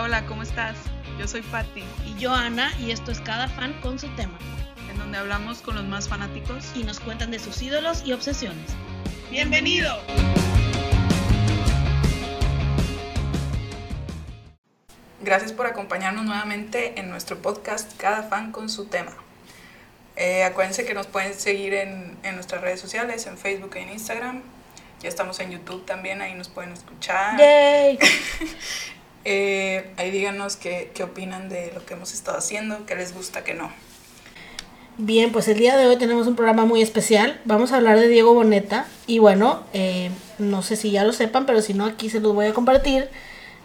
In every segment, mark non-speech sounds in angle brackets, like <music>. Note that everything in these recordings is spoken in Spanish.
Hola, hola, ¿cómo estás? Yo soy Patti, Y yo, Ana, y esto es Cada Fan con su tema. en donde hablamos con los más fanáticos. Y nos cuentan de sus ídolos y obsesiones. ¡Bienvenido! Gracias por acompañarnos nuevamente en nuestro podcast Cada fan con su tema. Eh, acuérdense que nos pueden seguir en, en nuestras redes sociales, en Facebook e en Instagram. Ya estamos en YouTube también, ahí nos pueden escuchar. ¡Yay! <laughs> Eh, ahí díganos qué, qué opinan de lo que hemos estado haciendo, qué les gusta, qué no. Bien, pues el día de hoy tenemos un programa muy especial. Vamos a hablar de Diego Boneta. Y bueno, eh, no sé si ya lo sepan, pero si no, aquí se los voy a compartir.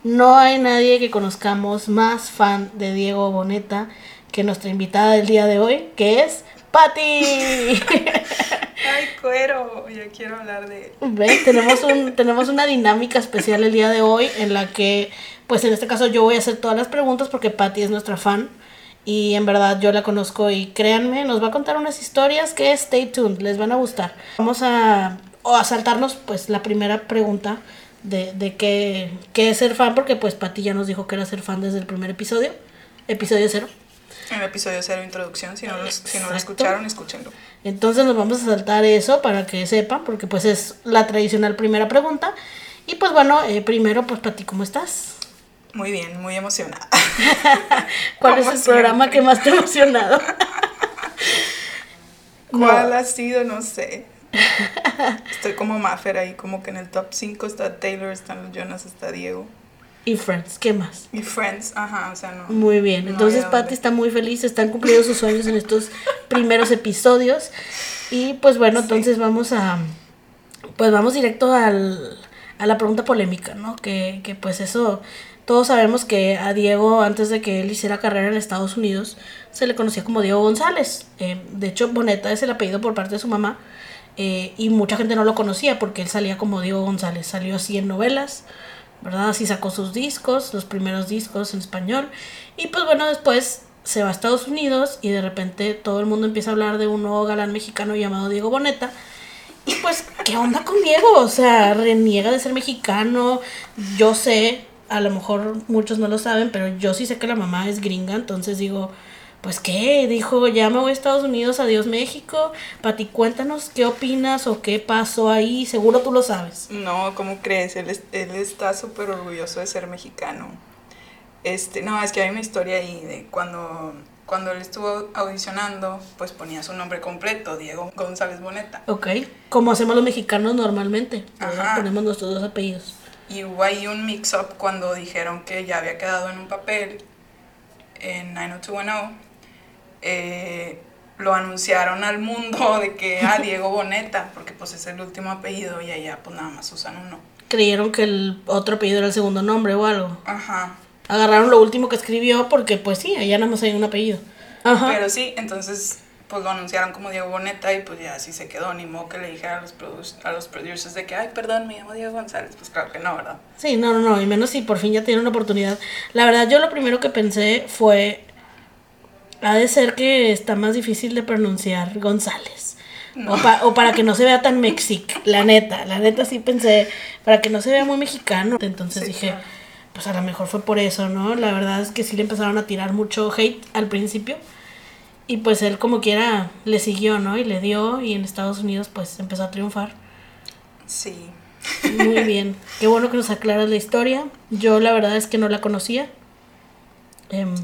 No hay nadie que conozcamos más fan de Diego Boneta que nuestra invitada del día de hoy, que es Patti. <laughs> ¡Ay, cuero! Ya quiero hablar de... Ve, tenemos, un, tenemos una dinámica especial el día de hoy en la que, pues en este caso yo voy a hacer todas las preguntas porque Patty es nuestra fan y en verdad yo la conozco y créanme, nos va a contar unas historias que stay tuned, les van a gustar. Vamos a, o a saltarnos pues la primera pregunta de, de qué, qué es ser fan porque pues Patty ya nos dijo que era ser fan desde el primer episodio, episodio cero. En el episodio cero introducción, si no, lo, si no lo escucharon, escúchenlo. Entonces nos vamos a saltar eso para que sepan, porque pues es la tradicional primera pregunta. Y pues bueno, eh, primero pues Pati, ¿cómo estás? Muy bien, muy emocionada. <laughs> ¿Cuál es el programa siempre. que más te ha emocionado? <laughs> ¿Cuál No. ha sido? No sé. Estoy como Maffer ahí, como que en el top 5 está Taylor, están los Jonas, está Diego. Y Friends, ¿qué más? Y Friends, ajá, o sea, no. Muy bien, no entonces. Pati está muy feliz, están cumpliendo sus sueños en estos <laughs> primeros episodios. Y pues bueno, Sí. entonces vamos a, pues vamos directo al, a la pregunta polémica, ¿no? Que, que pues eso, todos sabemos que a Diego, antes de que él hiciera carrera en Estados Unidos, se le conocía como Diego González. Eh, de hecho, Boneta es el apellido por parte de su mamá. eh, y mucha gente no lo conocía porque él salía como Diego González. Salió así en novelas, ¿verdad? Así sacó sus discos, los primeros discos en español. Y pues bueno, después se va a Estados Unidos y de repente todo el mundo empieza a hablar de un nuevo galán mexicano llamado Diego Boneta. Y pues, ¿qué onda con Diego? O sea, reniega de ser mexicano. Yo sé, a lo mejor muchos no lo saben, pero yo sí sé que la mamá es gringa, entonces digo, pues qué, dijo, ya me voy a Estados Unidos, adiós México. Pati, cuéntanos qué opinas o qué pasó ahí, seguro tú lo sabes. No, ¿cómo crees? Él, es- él está súper orgulloso de ser mexicano. Este, no, es que hay una historia ahí de cuando, cuando él estuvo audicionando, pues ponía su nombre completo, Diego González Boneta. Ok, como hacemos los mexicanos normalmente. Ajá. ponemos nuestros dos apellidos. Y hubo ahí un mix-up cuando dijeron que ya había quedado en un papel en 90210. Eh, lo anunciaron al mundo <laughs> de que a Diego Boneta, porque pues es el último apellido y allá pues nada más usan uno. Creyeron que el otro apellido era el segundo nombre o algo. Ajá. Agarraron lo último que escribió porque pues sí, allá nada más hay un apellido. Ajá. Pero sí, entonces pues lo anunciaron como Diego Boneta y pues ya así se quedó, ni modo que le dijera a los, a los producers de que, ay, perdón, me llamo Diego González. Pues claro que no, ¿verdad? Sí, no, no, no, y menos si por fin ya tiene una oportunidad. La verdad, yo lo primero que pensé fue, ha de ser que está más difícil de pronunciar González. O, pa- o para que no se vea tan mexic, la neta, la neta sí pensé, para que no se vea muy mexicano. Entonces Sí, dije, claro. pues a lo mejor fue por eso, ¿no? La verdad es que sí le empezaron a tirar mucho hate al principio. Y pues él como quiera le siguió, ¿no? Y le dio y en Estados Unidos pues empezó a triunfar. Sí. Muy bien. Qué bueno que nos aclaras la historia. Yo la verdad es que no la conocía. Em,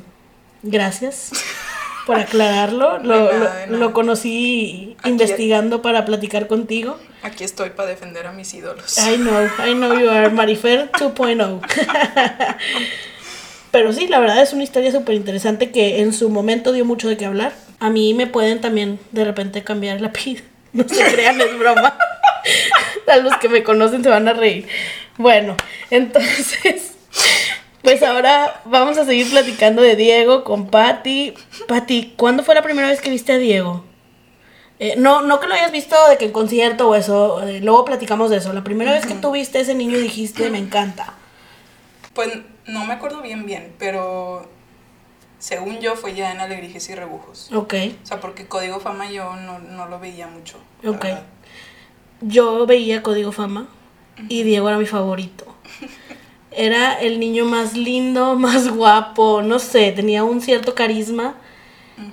gracias <laughs> por aclararlo. <laughs> Lo, De nada, lo- de nada. lo conocí Aquí- investigando para platicar contigo. Aquí estoy para defender a mis ídolos. I know, I know you are Marifer <laughs> 2.0. Pero sí, la verdad es una historia súper interesante que en su momento dio mucho de qué hablar. A mí me pueden también de repente cambiar el apellido. <laughs> No se crean, es broma. A los que me conocen se van a reír. Bueno, entonces, pues ahora vamos a seguir platicando de Diego con Patti. Patti, ¿cuándo fue la primera vez que viste a Diego? Eh, no, no que lo hayas visto de que en concierto o eso, eh, luego platicamos de eso. La primera vez que tú viste a ese niño y dijiste, me encanta. Pues no me acuerdo bien bien, pero según yo fue ya en Alegrijes y Rebujos. Ok, O sea, porque Código Fama yo no, no lo veía mucho. ok. Yo veía Código Fama y Diego era mi favorito. <laughs> era el niño más lindo, <laughs> más guapo, no sé, tenía un cierto carisma.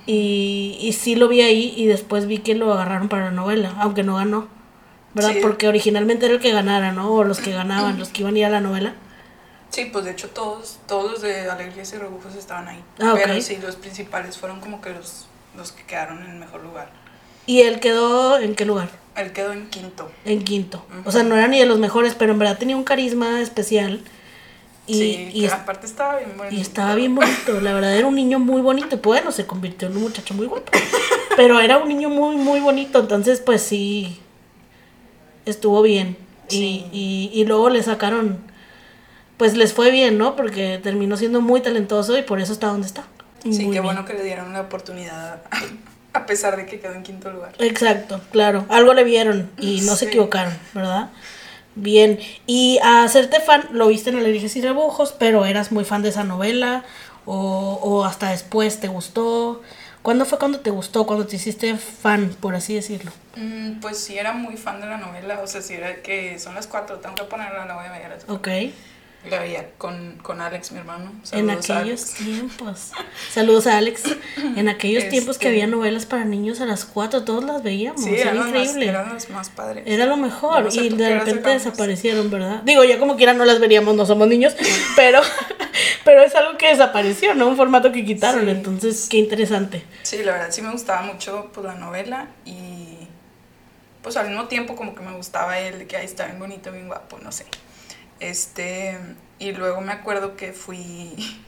Y, y sí lo vi ahí y después vi que lo agarraron para la novela, aunque no ganó. ¿Verdad? Sí. Porque originalmente era el que ganara, ¿no? O los que ganaban, los que iban a ir a la novela. Sí, pues de hecho todos, todos los de Alegrías y Rebujos estaban ahí. Ah. Pero sí, los principales fueron como que los, los que quedaron en el mejor lugar. Y él quedó en qué lugar? Él quedó en quinto. En quinto. O sea, no era ni de los mejores, pero en verdad tenía un carisma especial. Y, sí, y, aparte estaba bien bueno. y estaba bien bonito. La verdad era un niño muy bonito. Y bueno, se convirtió en un muchacho muy guapo. Pero era un niño muy, muy bonito. Entonces, pues sí, estuvo bien. Sí. Y, y, y luego le sacaron, pues les fue bien, ¿no? Porque terminó siendo muy talentoso y por eso está donde está. Sí, Muy qué bien. bueno que le dieron la oportunidad, <laughs> a pesar de que quedó en quinto lugar. Exacto, claro. Algo le vieron y no se equivocaron, ¿verdad? Bien. Y a hacerte fan, lo viste en Alegrías y Rebujos, pero eras muy fan de esa novela o, o hasta después te gustó. ¿Cuándo fue cuando te gustó, cuando te hiciste fan, por así decirlo? Mm, pues sí, era muy fan de la novela. O sea, si era que son las cuatro, tengo que ponerla, la voy a ver. a las cuatro. Ok. La veía con, con Alex, mi hermano. en Saludos aquellos Alex. tiempos. Saludos a Alex. En aquellos tiempos que Este- había novelas para niños a las cuatro, todos las veíamos. Sí, era los, más, increíble. eran los más padres. Era lo mejor no sé y de repente desaparecieron, ¿verdad? Digo, ya como quiera no las veríamos, no somos niños, <laughs> pero, pero es algo que desapareció, ¿no? Un formato que quitaron, Sí. entonces qué interesante. Sí, la verdad sí me gustaba mucho pues, la novela y pues al mismo tiempo como que me gustaba él, que ahí está bien bonito, bien guapo, no sé. Este, y luego me acuerdo que fui,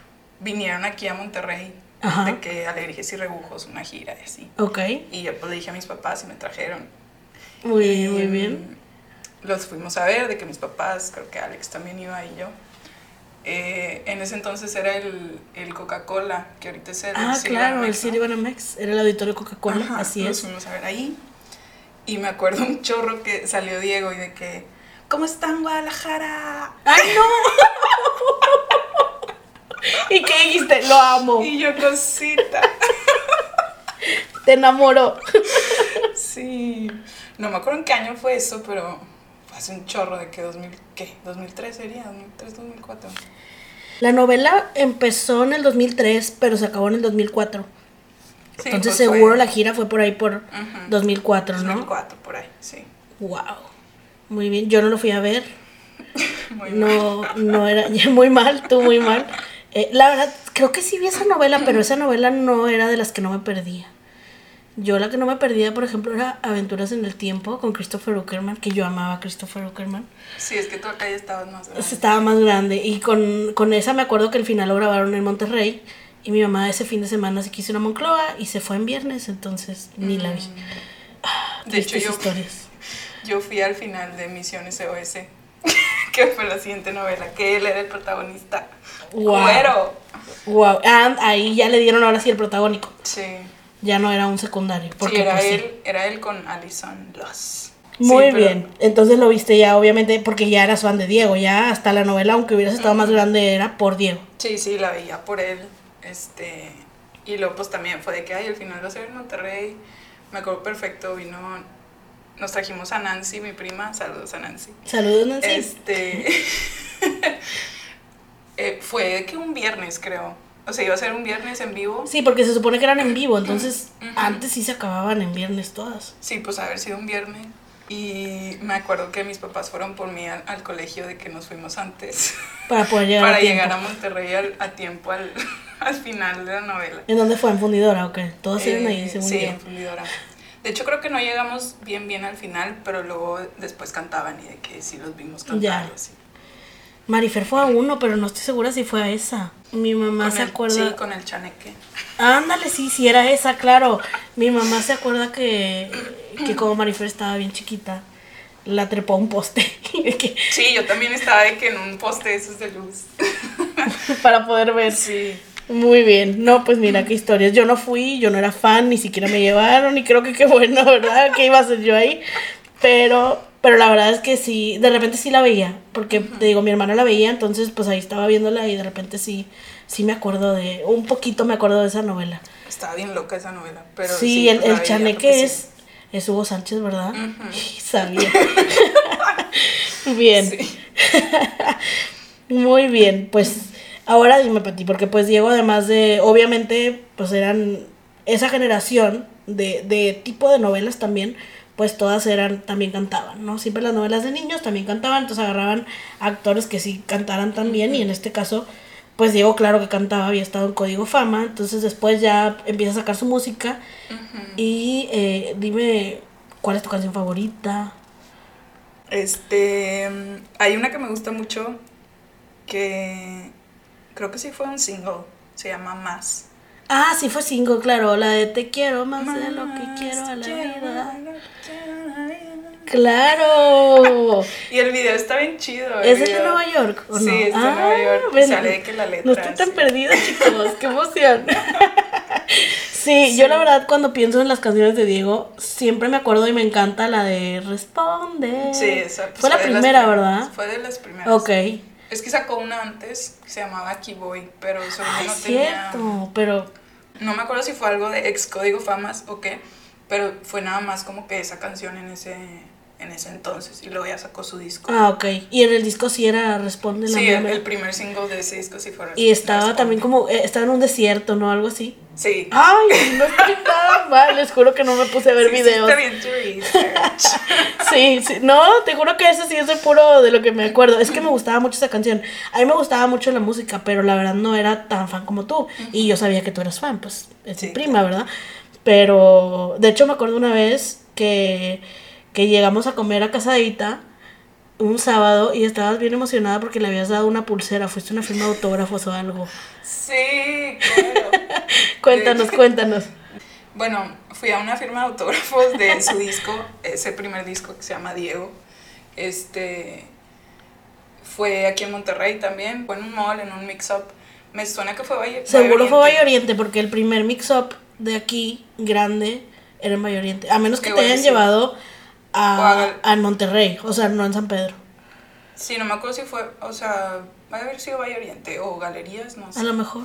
<laughs> vinieron aquí a Monterrey, Ajá. de que Alegrías y Rebujos, una gira y así. Ok, Y yo pues le dije a mis papás y me trajeron. muy Y, bien, muy bien. Los fuimos a ver, de que mis papás, creo que Alex también iba y yo. Eh, en ese entonces era el, el Coca-Cola, que ahorita es el Ah, City claro, el Banamex, ¿no? City Banamex, era el auditorio Coca-Cola, así nos es. fuimos a ver ahí. Y me acuerdo un chorro que salió Diego y de que, ¿cómo están Guadalajara? ¡Ay, no! <laughs> ¿Y qué dijiste? Lo amo, Y yo, cosita. <laughs> te enamoró. sí. No me acuerdo en qué año fue eso, pero fue hace un chorro de que 2000, ¿qué? 2003 sería, 2003, 2004. La novela empezó en el 2003, pero se acabó en el 2004. Sí, Entonces pues fue seguro la gira fue por ahí por Ujú. 2004, ¿no? 2004, por ahí, sí. Wow. Muy bien, yo no lo fui a ver. <laughs> Muy mal. No, no era <laughs> muy mal, tú muy mal. Eh, la verdad, creo que sí vi esa novela, pero esa novela no era de las que no me perdía. Yo la que no me perdía, por ejemplo, era Aventuras en el Tiempo con Christopher Uckerman, que yo amaba a Christopher Uckerman. Sí, es que tú acá ya estabas más grande. Estaba más grande y con, con esa me acuerdo que el final lo grabaron en Monterrey y mi mamá ese fin de semana se quiso ir a Moncloa y se fue en viernes, entonces ni la vi. De hecho, yo, historias. Yo fui al final de Misiones SOS, <laughs> que fue la siguiente novela, que él era el protagonista. Wow. Wow. Ah, ahí ya le dieron ahora sí el protagónico. Sí. Ya no era un secundario. Porque sí, era pues, sí. él, era él con Alison Loss. Muy Sí, pero- bien. Entonces lo viste ya, obviamente, porque ya eras fan de Diego. Ya hasta la novela, aunque hubieras estado más grande, era por Diego. Sí, sí, la veía por él. Este, y luego pues también fue de que, ay, al final va a ser en Monterrey. Me acuerdo perfecto, vino, nos trajimos a Nancy, mi prima, saludos a Nancy. Saludos, Nancy. Este, <laughs> eh, fue de que un viernes, creo. O sea, iba a ser un viernes en vivo. Sí, porque se supone que eran en vivo. Entonces, antes sí se acababan en viernes todas. Sí, pues haber sido un viernes. Y me acuerdo que mis papás fueron por mí al, al colegio de que nos fuimos antes. <laughs> Para poder llegar para a tiempo. llegar a Monterrey al- a tiempo al, <laughs> al final de la novela. ¿En dónde fue? ¿En Fundidora? Ok. Todas eran Eh, ahí, según sí, yo. en Fundidora. De hecho, creo que no llegamos bien, bien al final, pero luego después cantaban y de que sí los vimos cantar. Así. Marifer fue a uno, pero no estoy segura si fue a esa. Mi mamá Con se el- acuerda. Sí, con el chaneque. Ándale, sí, sí era esa, claro. Mi mamá se acuerda que, que como Marifer estaba bien chiquita, la trepó a un poste <laughs> que- Sí, yo también estaba de que en un poste de esos de luz. <laughs> para poder ver. Sí. Muy bien. No, pues mira qué historias. Yo no fui, yo no era fan, ni siquiera me llevaron y creo que qué bueno, <laughs> ¿verdad? Que iba a ser yo ahí. Pero, pero la verdad es que sí, de repente sí la veía, porque te digo, mi hermana la veía, entonces pues ahí estaba viéndola y de repente sí, sí me acuerdo de, un poquito me acuerdo de esa novela. Estaba bien loca esa novela. Pero sí, sí, el, el chaneque sí. es, es Hugo Sánchez, ¿verdad? Ujú. <laughs> Sabía. <laughs> Bien. Muy bien, pues ahora dime, Pati, porque pues Diego, además de, obviamente, pues eran esa generación de, de tipo de novelas también, pues todas eran, también cantaban, ¿no? Siempre las novelas de niños también cantaban, entonces agarraban actores que sí cantaran también, y en este caso, pues Diego, claro que cantaba, había estado en Código Fama, entonces después ya empieza a sacar su música, y eh, dime, ¿cuál es tu canción favorita? Este, hay una que me gusta mucho que creo que sí fue un single, se llama Más. Ah, sí fue single, claro, la de Te quiero más, de lo que quiero a la vida. Claro. <laughs> y el video está bien chido. ¿Es el de Nueva York? ¿o sí, no? es de Ah, Nueva York. y ven, sale de que la letra. No estoy tan sí. perdida, <laughs> chicos. Qué emoción. <laughs> sí, yo la verdad cuando pienso en las canciones de Diego, siempre me acuerdo y me encanta la de Responde. Sí, esa pues, Fue la las primera. ¿verdad? Fue de las primeras. Ok. Es que sacó una antes que se llamaba Aquí Voy, pero eso no tenía. cierto, pero No me acuerdo si fue algo de ex Código Famas o qué, pero fue nada más como que esa canción en ese, en ese entonces y luego ya sacó su disco. ah, ok. Y en el disco sí era Responde la sí, el, el primer single de ese disco sí fue. Y estaba Responde. también como eh, estaba en un desierto, ¿no? Algo así. Sí. Ay, no estoy <laughs> nada mal, les juro que no me puse a ver Sí, videos. research. <laughs> Sí, sí, no, te juro que eso sí es de puro de lo que me acuerdo. Es que me gustaba mucho esa canción. A mí me gustaba mucho la música, pero la verdad no era tan fan como tú. Y yo sabía que tú eras fan, pues es mi Sí, prima, ¿verdad? Pero de hecho me acuerdo una vez que, que llegamos a comer a Casadita un sábado y estabas bien emocionada porque le habías dado una pulsera. Fuiste una firma de autógrafos o algo. Sí, <laughs> claro. Cuéntanos, cuéntanos. Bueno, fui a una firma de autógrafos de su <laughs> disco, ese primer disco que se llama Diego. Este fue aquí en Monterrey también, fue en un mall, en un mix-up. Me suena que fue Valle. Seguro fue Valle Oriente. Porque el primer mix-up de aquí, grande, era en Valle Oriente. A menos que te hayan llevado a a, a Monterrey, o sea, no en San Pedro. Sí, no me acuerdo si fue, o sea, va a haber sido Valle Oriente o Galerías, no A sé. lo mejor.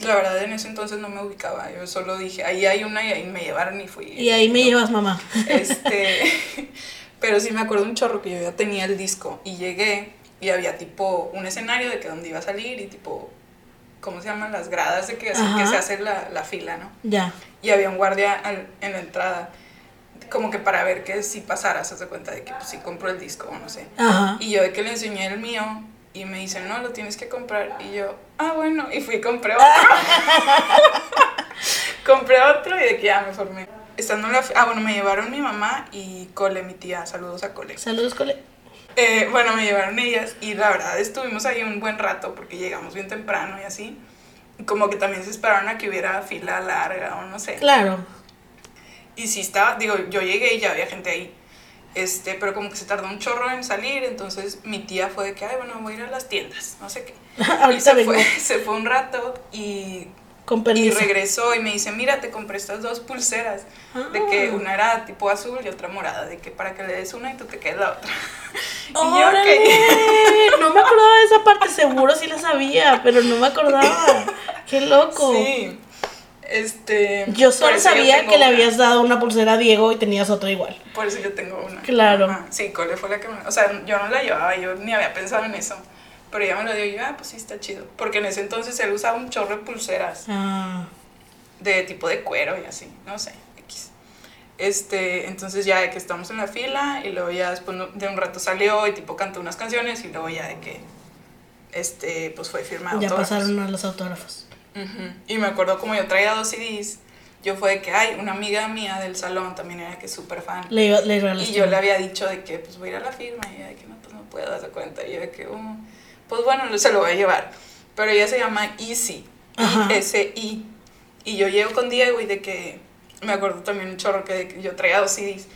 La verdad en ese entonces no me ubicaba, yo solo dije, ahí hay una y ahí me llevaron y fui. Y ahí me No. llevas, mamá. Este, <laughs> pero sí me acuerdo un chorro que yo ya tenía el disco y llegué y había tipo un escenario de que donde iba a salir y tipo, ¿cómo se llaman? Las gradas de que, que se hace la, la fila, ¿no? Ya. Y había un guardia al- en la entrada, como que para ver que si pasara, se hace cuenta de que pues, si compro el disco o no sé. Ajá. Y yo de que le enseñé el mío y me dice, no, lo tienes que comprar. Y yo, ah, bueno, y fui y compré otro. <laughs> compré otro y de que ya me formé. Estando en la... Ah, bueno, me llevaron mi mamá y Cole, mi tía. Saludos a Cole. Saludos, cole. Eh, bueno, me llevaron ellas y la verdad estuvimos ahí un buen rato porque llegamos bien temprano y así. Como que también se esperaron a que hubiera fila larga o no sé. Claro. Y sí estaba, digo, yo llegué y ya había gente ahí. Este, pero como que se tardó un chorro en salir, entonces mi tía fue de que, ay, bueno, voy a ir a las tiendas, no sé qué. <laughs> y Ahorita se vengo. fue, <laughs> se fue un rato y, Con y regresó y me dice, mira, te compré estas dos pulseras. De que Ah. una era tipo azul y otra morada, de que para que le des una y tú te quedes la otra. <laughs> y yo, ¡Órale! ok. No me acordaba de esa parte, seguro sí la sabía, pero no me acordaba. ¡Qué loco! Sí. Este. Yo solo yo sabía que le habías dado una pulsera a Diego y tenías otra igual. Por eso yo tengo una. Claro. Ajá. Sí, Cole fue la que me... O sea, yo no la llevaba, yo ni había pensado en eso. Pero ella me lo dio y yo, ah, pues sí, está chido. Porque en ese entonces él usaba un chorro de pulseras Ah, de tipo de cuero y así, no sé, X. Este, entonces ya de que estamos en la fila y luego ya después de un rato salió y tipo cantó unas canciones y luego ya de que, este, pues fue firmado. ya pasaron a los autógrafos. Ujú. Y me acuerdo como yo traía dos CDs, yo fue de que, ay, una amiga mía del salón también era que súper fan. Le, iba- le Y yo le había dicho de que pues voy a ir a la firma y ella de que no, pues no puedo, darse cuenta. Y yo de que, "Oh, pues bueno, se lo voy a llevar. Pero ella se llama Easy, Ajá. I-S-I. Y yo llego con Diego y de que, me acuerdo también un chorro que, de que yo traía dos CDs.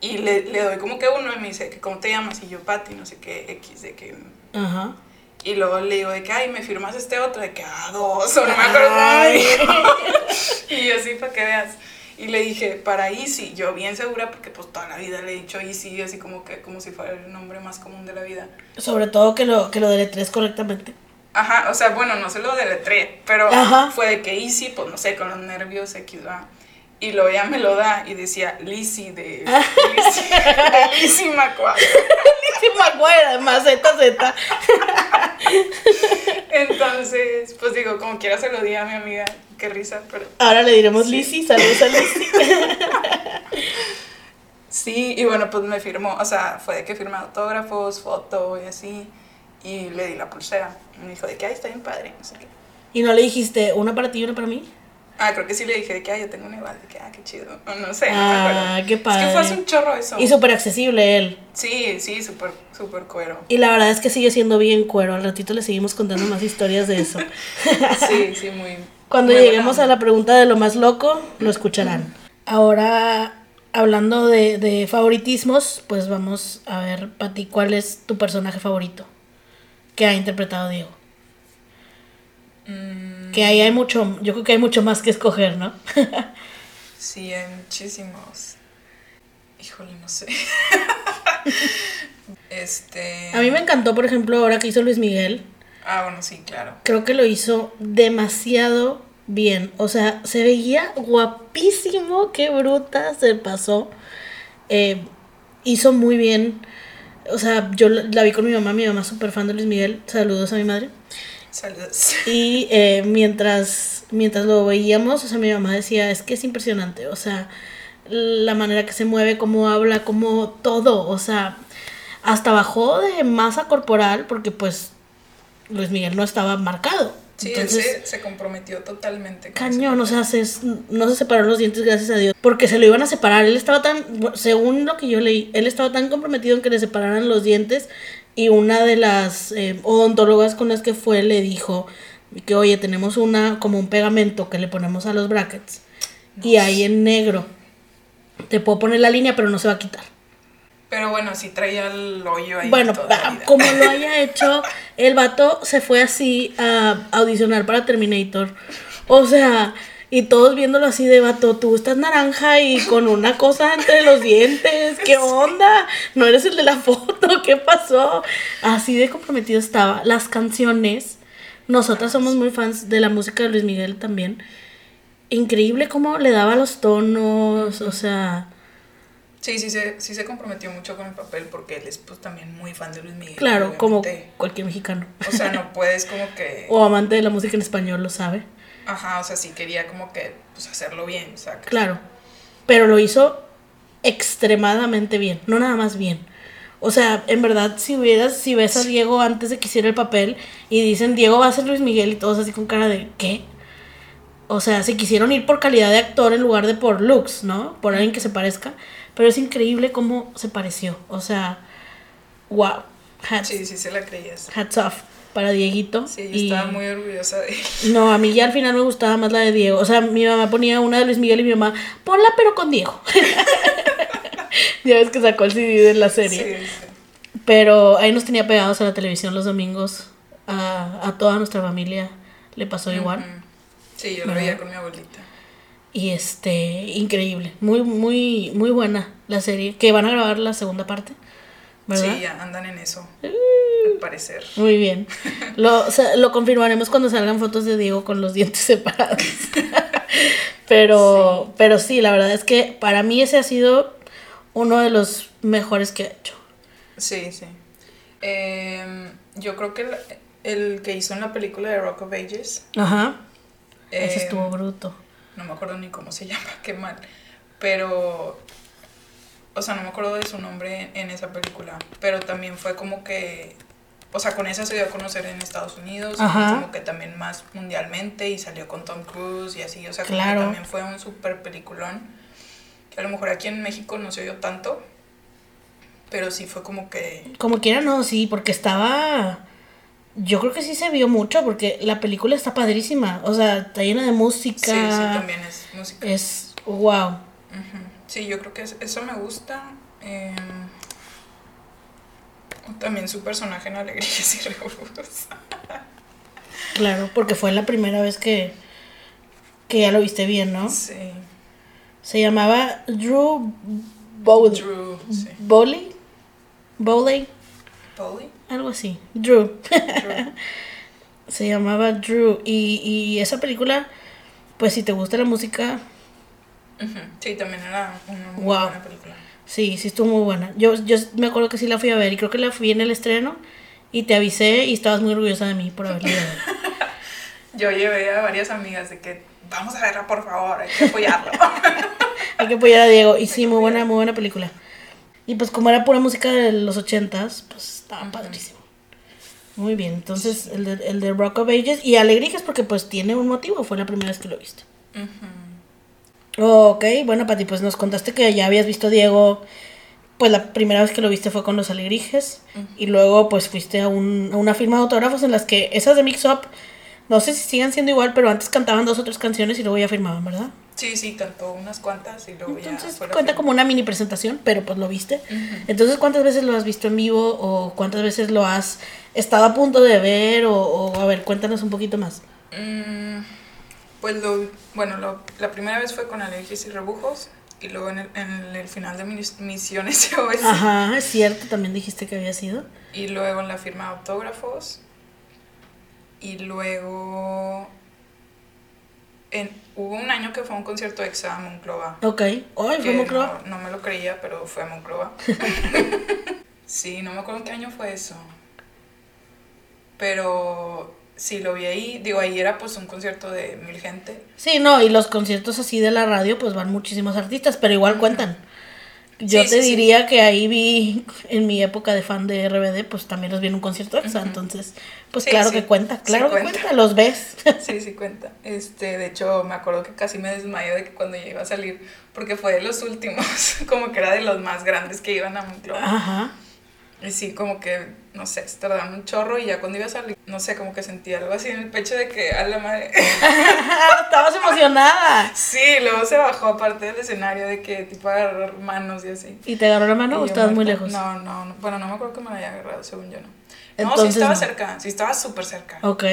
Y le, le doy como que uno y me dice que cómo te llamas y yo Pati, no sé qué, X, de que... Ajá. Y luego le digo de que, ay, me firmas este otro, de que, ah, dos, o no me acuerdo. <laughs> Y yo así, para que veas. Y le dije, para Easy, yo bien segura, porque pues toda la vida le he dicho Easy, así como que, como si fuera el nombre más común de la vida. Sobre todo que lo, que lo deletres correctamente. Ajá, o sea, bueno, no se lo deletré, pero Ajá. fue de que Easy, pues no sé, con los nervios X, va. Y luego ya me lo da y decía Lizzy de <laughs> de Lizzy McGuire. Maguire, además, Z, Z. Entonces, pues digo, como quiera se lo di a mi amiga, qué risa, pero... Ahora le diremos Lizzie, saludos a Lizzie. <laughs> Sí, y bueno, pues me firmó, o sea, fue de que firmé autógrafos, foto y así, y le di la pulsera. Me dijo de que, ay, está bien padre, no sé qué. ¿Y no le dijiste una para ti y una para mí? Ah, creo que sí le dije de que, ay, yo tengo una igual, de que, ah, qué chido, o no sé, no me Ah, qué Es padre. que fue hace un chorro eso. Y súper accesible él. Sí, sí, súper, súper cuero. Y la verdad es que sigue siendo bien cuero. Al ratito le seguimos contando más historias de eso. <laughs> Sí, sí, muy... Cuando muy lleguemos buena a la pregunta de lo más loco, lo escucharán. Ahora, hablando de, de favoritismos, pues vamos a ver, Pati, ¿cuál es tu personaje favorito que ha interpretado Diego? Mm, Que ahí hay mucho, yo creo que hay mucho más que escoger, ¿no? <laughs> sí, hay muchísimos. Híjole, no sé. <laughs> este... A mí me encantó, por ejemplo, ahora que hizo Luis Miguel. Ah, bueno, sí, claro. Creo que lo hizo demasiado bien. O sea, se veía guapísimo. Qué bruta se pasó. Eh, hizo muy bien. O sea, yo la, la vi con mi mamá. Mi mamá es súper fan de Luis Miguel. Saludos a mi madre. Saludos. Y eh, mientras, mientras lo veíamos, o sea, mi mamá decía, es que es impresionante. O sea, la manera que se mueve, cómo habla, cómo todo. O sea, hasta bajó de masa corporal porque pues Luis Miguel no estaba marcado. Sí, Entonces, él se, se comprometió totalmente. con Cañón, o sea, se- no se separaron los dientes, gracias a Dios. Porque se lo iban a separar. Él estaba tan, según lo que yo leí, él estaba tan comprometido en que le separaran los dientes. Y una de las eh, odontólogas con las que fue le dijo que, oye, tenemos una, como un pegamento que le ponemos a los brackets. Y ahí en negro. Te puedo poner la línea, pero no se va a quitar. Pero bueno, sí traía el hoyo ahí. Bueno, toda ah, como lo <laughs> haya hecho, el vato se fue así a audicionar para Terminator. O sea, y todos viéndolo así de vato, tú estás naranja y con una cosa entre los dientes, ¿qué <laughs> onda? No eres el de la foto, <laughs> ¿qué pasó? Así de comprometido estaba. Las canciones, nosotras somos muy fans de la música de Luis Miguel también. Increíble cómo le daba los tonos, o sea, Sí, sí se, sí se comprometió mucho con el papel porque él es pues también muy fan de Luis Miguel. claro, como obviamente. cualquier mexicano. O sea, no <laughs> puedes como que... O amante de la música en español lo sabe. Ajá, o sea, sí quería como que pues hacerlo bien, o sea, que- Claro. Pero lo hizo extremadamente bien, no nada más bien. O sea, en verdad, si hubieras, si ves a Diego antes de que hiciera el papel y dicen Diego va a ser Luis Miguel y todos así con cara de ¿qué? O sea, se quisieron ir por calidad de actor en lugar de por looks, ¿no? Por alguien que se parezca. Pero es increíble cómo se pareció. O sea, wow. Hats, Sí, sí se la creías. hats off para Dieguito. Sí, yo Y- estaba muy orgullosa de él. <laughs> no, a mí ya al final me gustaba más la de Diego. O sea, mi mamá ponía una de Luis Miguel y mi mamá, ponla pero con Diego. <laughs> ya ves que sacó el CD de la serie. Sí, sí. Pero ahí nos tenía pegados a la televisión los domingos. A, a toda nuestra familia le pasó igual. Sí, yo lo veía con mi abuelita. Y este, increíble. Muy, muy, muy buena la serie. Que van a grabar la segunda parte. ¿Verdad? Sí, ya andan en eso. Al parecer. Muy bien. <laughs> Lo, o sea, lo confirmaremos cuando salgan fotos de Diego con los dientes <laughs> separados. pero, pero sí, la verdad es que para mí ese ha sido uno de los mejores que ha hecho. Sí, sí. Em, yo creo que el, el que hizo en la película de Rock of Ages. Ajá. Ese em, estuvo bruto. No me acuerdo ni cómo se <laughs> llama, qué mal. Pero. O sea, no me acuerdo de su nombre en, esa película. Pero también fue como que. O sea, con esa se dio a conocer en Estados Unidos. Ajá. Como que también más mundialmente. Y salió con Tom Cruise y así. O sea, como Claro. que también fue un súper peliculón. Que a lo mejor aquí en México no se oyó tanto. Pero sí fue como que. Como quiera, no, sí, porque estaba. Yo creo que sí se vio mucho porque la película está padrísima. O sea, está llena de música. Sí, sí, también es música. Es wow. Ujú. Sí, yo creo que es- eso me gusta. em, también su personaje en Alegrías y Rebujos. Claro, porque fue la primera vez que, que ya lo viste bien, ¿no? Sí. Se llamaba Drew Bowley. Drew, sí. Bowley. Bowley. Polly. Algo así. Drew. Drew. <laughs> Se llamaba Drew. Y, y esa película, pues si te gusta la música, Sí, también era una muy Wow. buena película. Sí, sí estuvo muy buena. Yo, yo me acuerdo que sí la fui a ver y creo que la fui en el estreno y te avisé y estabas muy orgullosa de mí por haberla ido. <laughs> Yo llevé a varias amigas de que vamos a verla, por favor, hay que apoyarlo. <laughs> Hay que apoyar a Diego. Y sí, muy buena, muy buena película. Y pues como era pura música de los ochentas, pues estaba padrísimo. Muy bien, entonces el de, el de Rock of Ages y Alegrijas porque pues tiene un motivo, fue la primera vez que lo viste. Ok, bueno Pati, pues nos contaste que ya habías visto a Diego, pues la primera vez que lo viste fue con los Alegrijes y luego pues fuiste a, un, a una firma de autógrafos en las que esas de Mix Up, no sé si sigan siendo igual, pero antes cantaban dos o tres canciones y luego ya firmaban, ¿verdad? Sí, sí, cantó unas cuantas y luego Entonces ya. cuenta como una mini presentación, pero pues lo viste. Entonces, ¿cuántas veces lo has visto en vivo o cuántas veces lo has estado a punto de ver? O, o, a ver, cuéntanos un poquito más. Mm, pues lo, bueno, lo- la primera vez fue con alergias y rebujos y luego en el, en el final de mis misiones <laughs> SOS Ajá, es cierto, también dijiste que había sido. y luego en la firma de autógrafos y luego en, hubo un año que fue un concierto de Exa a Monclova. Ok. Ay, fue que Moncloa. No, no me lo creía, pero fue a Monclova. <laughs> sí, no me acuerdo qué año fue eso. Pero sí, lo vi ahí. Digo, ahí era pues un concierto de mil gente. Sí, no, y los conciertos así de la radio, pues van muchísimos artistas, pero igual cuentan. Yo Sí, te sí, sí. diría que ahí vi, en mi época de fan de RBD, pues también los vi en un concierto EXA, entonces, pues claro que cuenta, claro que cuenta. cuenta, los ves. <laughs> Sí, sí cuenta. Este, de hecho, me acuerdo que casi me desmayé de que cuando ya iba a salir, porque fue de los últimos, <laughs> como que era de los más grandes que iban a Monclova. Ajá. Y sí, como que, no sé, se tardaron un chorro y ya cuando iba a salir, no sé, como que sentí algo así en el pecho de que, a la madre. <laughs> Estabas emocionada. Sí, luego se bajó aparte del escenario de que tipo agarrar manos y así. ¿Y te agarró la mano Y o estabas muy lejos? No, no, no, bueno, no me acuerdo que me la haya agarrado, según yo no. No, Entonces, sí estaba no. cerca, sí estaba súper cerca. Ok.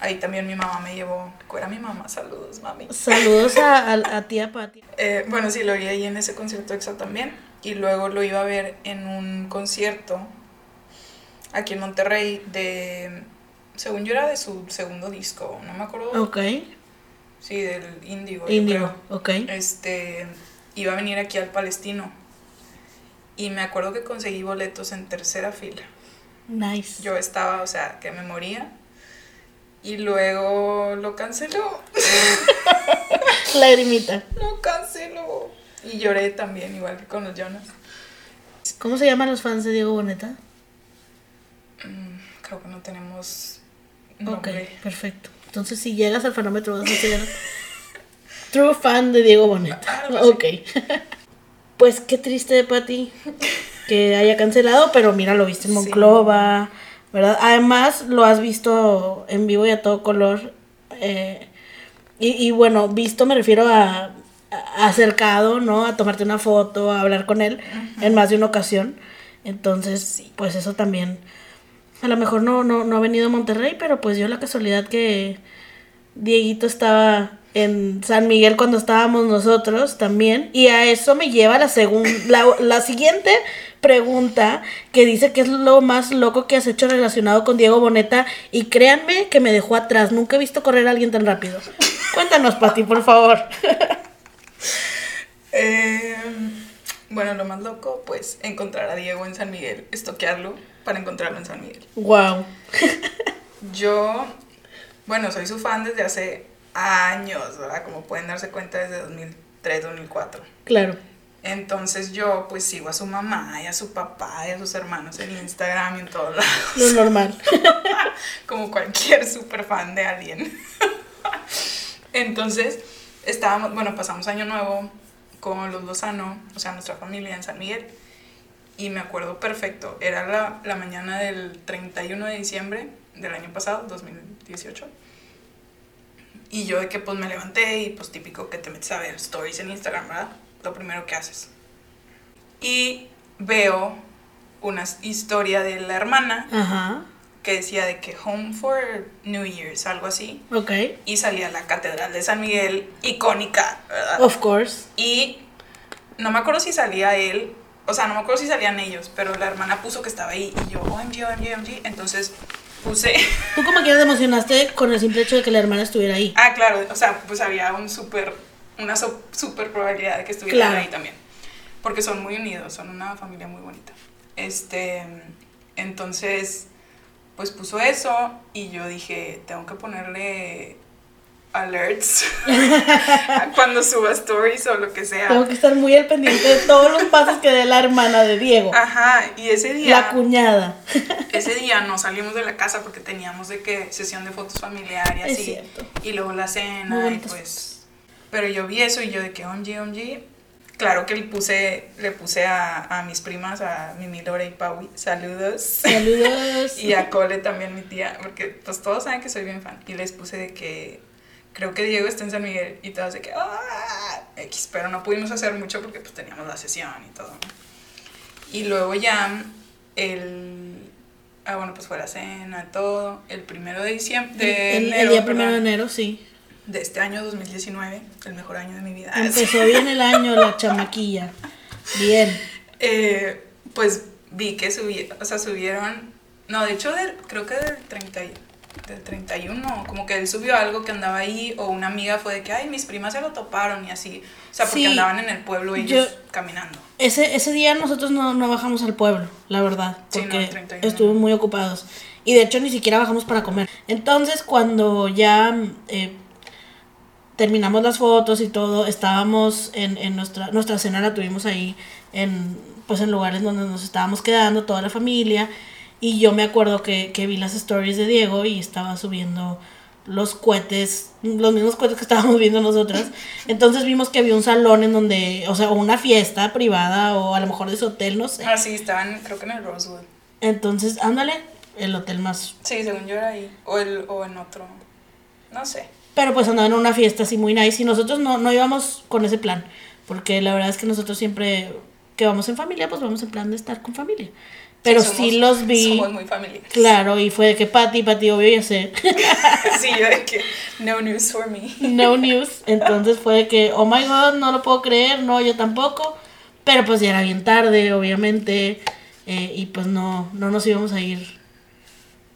Ahí también mi mamá me llevó, era mi mamá, saludos mami. Saludos a, a, a tía Pati. Eh, bueno, sí, lo vi ahí en ese concierto EXA también. Y luego lo iba a ver en un concierto aquí en Monterrey de, según yo era de su segundo disco, no me acuerdo. Ok. Sí, del Índigo. Índigo. Ok. Este, iba a venir aquí al Palestino. Y me acuerdo que conseguí boletos en tercera fila. Nice. Yo estaba, o sea, que me moría. Y luego lo canceló. Lagrimita. Lo canceló. Y lloré también, igual que con los Jonas. ¿Cómo se llaman los fans de Diego Boneta? Mm, creo que no tenemos Ok, nombre. perfecto. Entonces, si llegas al fenómetro, vas a ser <laughs> true fan de Diego Boneta. Así. Ok. Pues qué triste de Pati que haya cancelado, pero mira, lo viste en Sí. ¿Verdad? Además, lo has visto en vivo y a todo color. eh, y, y bueno, visto me refiero a, a- acercado, ¿no? A tomarte una foto, a hablar con él en más de una ocasión. Entonces, pues eso también. A lo mejor no, no, no ha venido a Monterrey, pero pues dio la casualidad que Dieguito estaba en San Miguel cuando estábamos nosotros también. Y a eso me lleva la, segun- la, la siguiente pregunta que dice que es lo más loco que has hecho relacionado con Diego Boneta. Y créanme que me dejó atrás. Nunca he visto correr a alguien tan rápido. Cuéntanos, Pati, por favor. <laughs> Eh, bueno, lo más loco, pues encontrar a Diego en San Miguel, estoquearlo para encontrarlo en San Miguel. wow. <laughs> Yo, bueno, soy su fan desde hace años, ¿verdad? Como pueden darse cuenta desde 2003, 2004. Claro. Entonces yo pues sigo a su mamá y a su papá y a sus hermanos en Instagram y en todos lados. Lo normal. <laughs> como cualquier super fan de alguien. <laughs> Entonces, estábamos, bueno, pasamos año nuevo con los Lozano, o sea, nuestra familia en San Miguel. Y me acuerdo perfecto, era la, la mañana del 31 de diciembre del año pasado, 2018. Y yo de que pues me levanté y pues típico que te metes a ver stories en Instagram, ¿verdad? Lo primero que haces. Y veo una historia de la hermana Ajá. que decía de que Home for New Year's, algo así. Ok. Y salía la Catedral de San Miguel, icónica, ¿verdad? Of course. Y no me acuerdo si salía él, o sea, no me acuerdo si salían ellos, pero la hermana puso que estaba ahí y yo, OMG, OMG, OMG. Entonces puse, Tú como quieras te emocionaste con el simple hecho de que la hermana estuviera ahí. ah, claro, o sea, pues había un súper, una súper probabilidad de que estuviera Claro. ahí también. porque son muy unidos, son una familia muy bonita. Este, entonces, pues puso eso y yo dije, tengo que ponerle alerts <laughs> cuando suba stories o lo que sea. Tengo que estar muy al pendiente de todos los pasos que dé la hermana de Diego. Ajá, y ese día... La cuñada. ese día no salimos de la casa porque teníamos de que sesión de fotos familiar y así. Es cierto. Y luego la cena y pues... Pero yo vi eso y yo de que OMG, OMG. Claro que le puse, le puse a, a mis primas, a Mimi, Lore y Pau, saludos. Saludos. <laughs> Y a Cole también, mi tía, porque pues todos saben que soy bien fan. Y les puse de que creo que Diego está en San Miguel y todos de que, ¡ah! X, pero no pudimos hacer mucho porque pues teníamos la sesión y todo. Y luego ya, el, ah bueno, pues fue la cena, todo, el primero de diciembre, de el, día primero de enero, sí. de este año 2019, el mejor año de mi vida. Empezó bien el año la chamaquilla. Bien. <laughs> Eh, pues vi que subí, o sea, subieron, no, de hecho, del, creo que del 30, y- del 31, como que él subió algo que andaba ahí, o una amiga fue de que, ay, mis primas se lo toparon y así, o sea, porque Sí, andaban en el pueblo ellos yo- caminando. Ese, ese día nosotros no, no bajamos al pueblo, la verdad, Sí, no, porque el 31. estuvimos muy ocupados. Y de hecho ni siquiera bajamos para comer. Entonces cuando ya eh, terminamos las fotos y todo, estábamos en, en nuestra, nuestra cena la tuvimos ahí en, pues en lugares donde nos estábamos quedando, toda la familia. Y yo me acuerdo que, que vi las stories de Diego y estaba subiendo los cohetes, los mismos cohetes que <laughs> estábamos viendo nosotras. Entonces vimos que había un salón en donde, o sea, una fiesta privada o a lo mejor de su hotel, no sé. Ah, sí, estaban, creo que en el Rosewood. Entonces, ándale, el hotel más. Sí, según yo era ahí, o, el, o en otro, no sé. Pero pues andaban en una fiesta así muy nice y nosotros no, no íbamos con ese plan. Porque la verdad es que nosotros siempre que vamos en familia, pues vamos en plan de estar con familia. Pero sí, somos- los vi. Somos muy familiares. Claro, y fue de que Pati, Pati, obvio ya sé. <laughs> sí, yo de que, no news for me. <laughs> no news. Entonces fue de que, oh my god, no lo puedo creer, no, yo tampoco. Pero pues ya era bien tarde, obviamente. eh, y pues no, no nos íbamos a ir,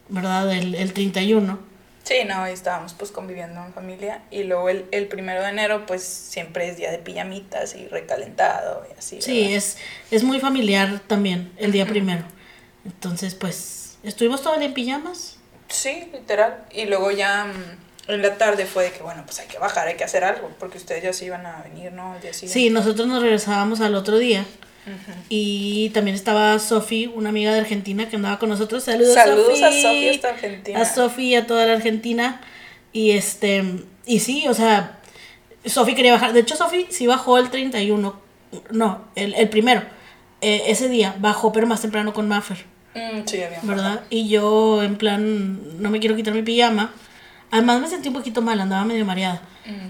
¿verdad? El, el 31. Sí, no, ahí estábamos pues conviviendo en familia. Y luego el, el primero de enero, pues siempre es día de pijamitas y recalentado y así. Sí, ¿verdad? es, es muy familiar también el día primero. Entonces, pues, estuvimos todo el día en pijamas. Sí, literal. Y luego ya mm, en la tarde fue de que, bueno, pues hay que bajar, hay que hacer algo, porque ustedes ya se iban a venir, ¿no? El día Sí, nosotros nos regresábamos al otro día. Y también estaba Sofi, una amiga de Argentina que andaba con nosotros. Saludos, Saludos a Sofi. Hasta Argentina. A Sofi y a toda la Argentina. Y este, y sí, o sea, Sofi quería bajar. De hecho, Sofi sí bajó el 31. No, el, el primero. Eh, ese día bajó, pero más temprano con Maffer. Mm, sí, había ¿verdad? Y yo, en plan, no me quiero quitar mi pijama. Además, me sentí un poquito mal, andaba medio mareada. Mm.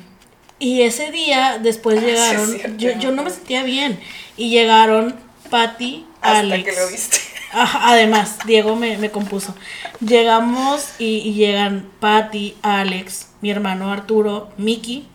Y ese día, después <laughs> sí, es llegaron. cierto, yo, yo no me sentía bien. Y llegaron Patty, Hasta Alex. que lo viste. <laughs> Además, Diego me, me compuso. Llegamos y, y llegan Patty, Alex, mi hermano Arturo, Miki.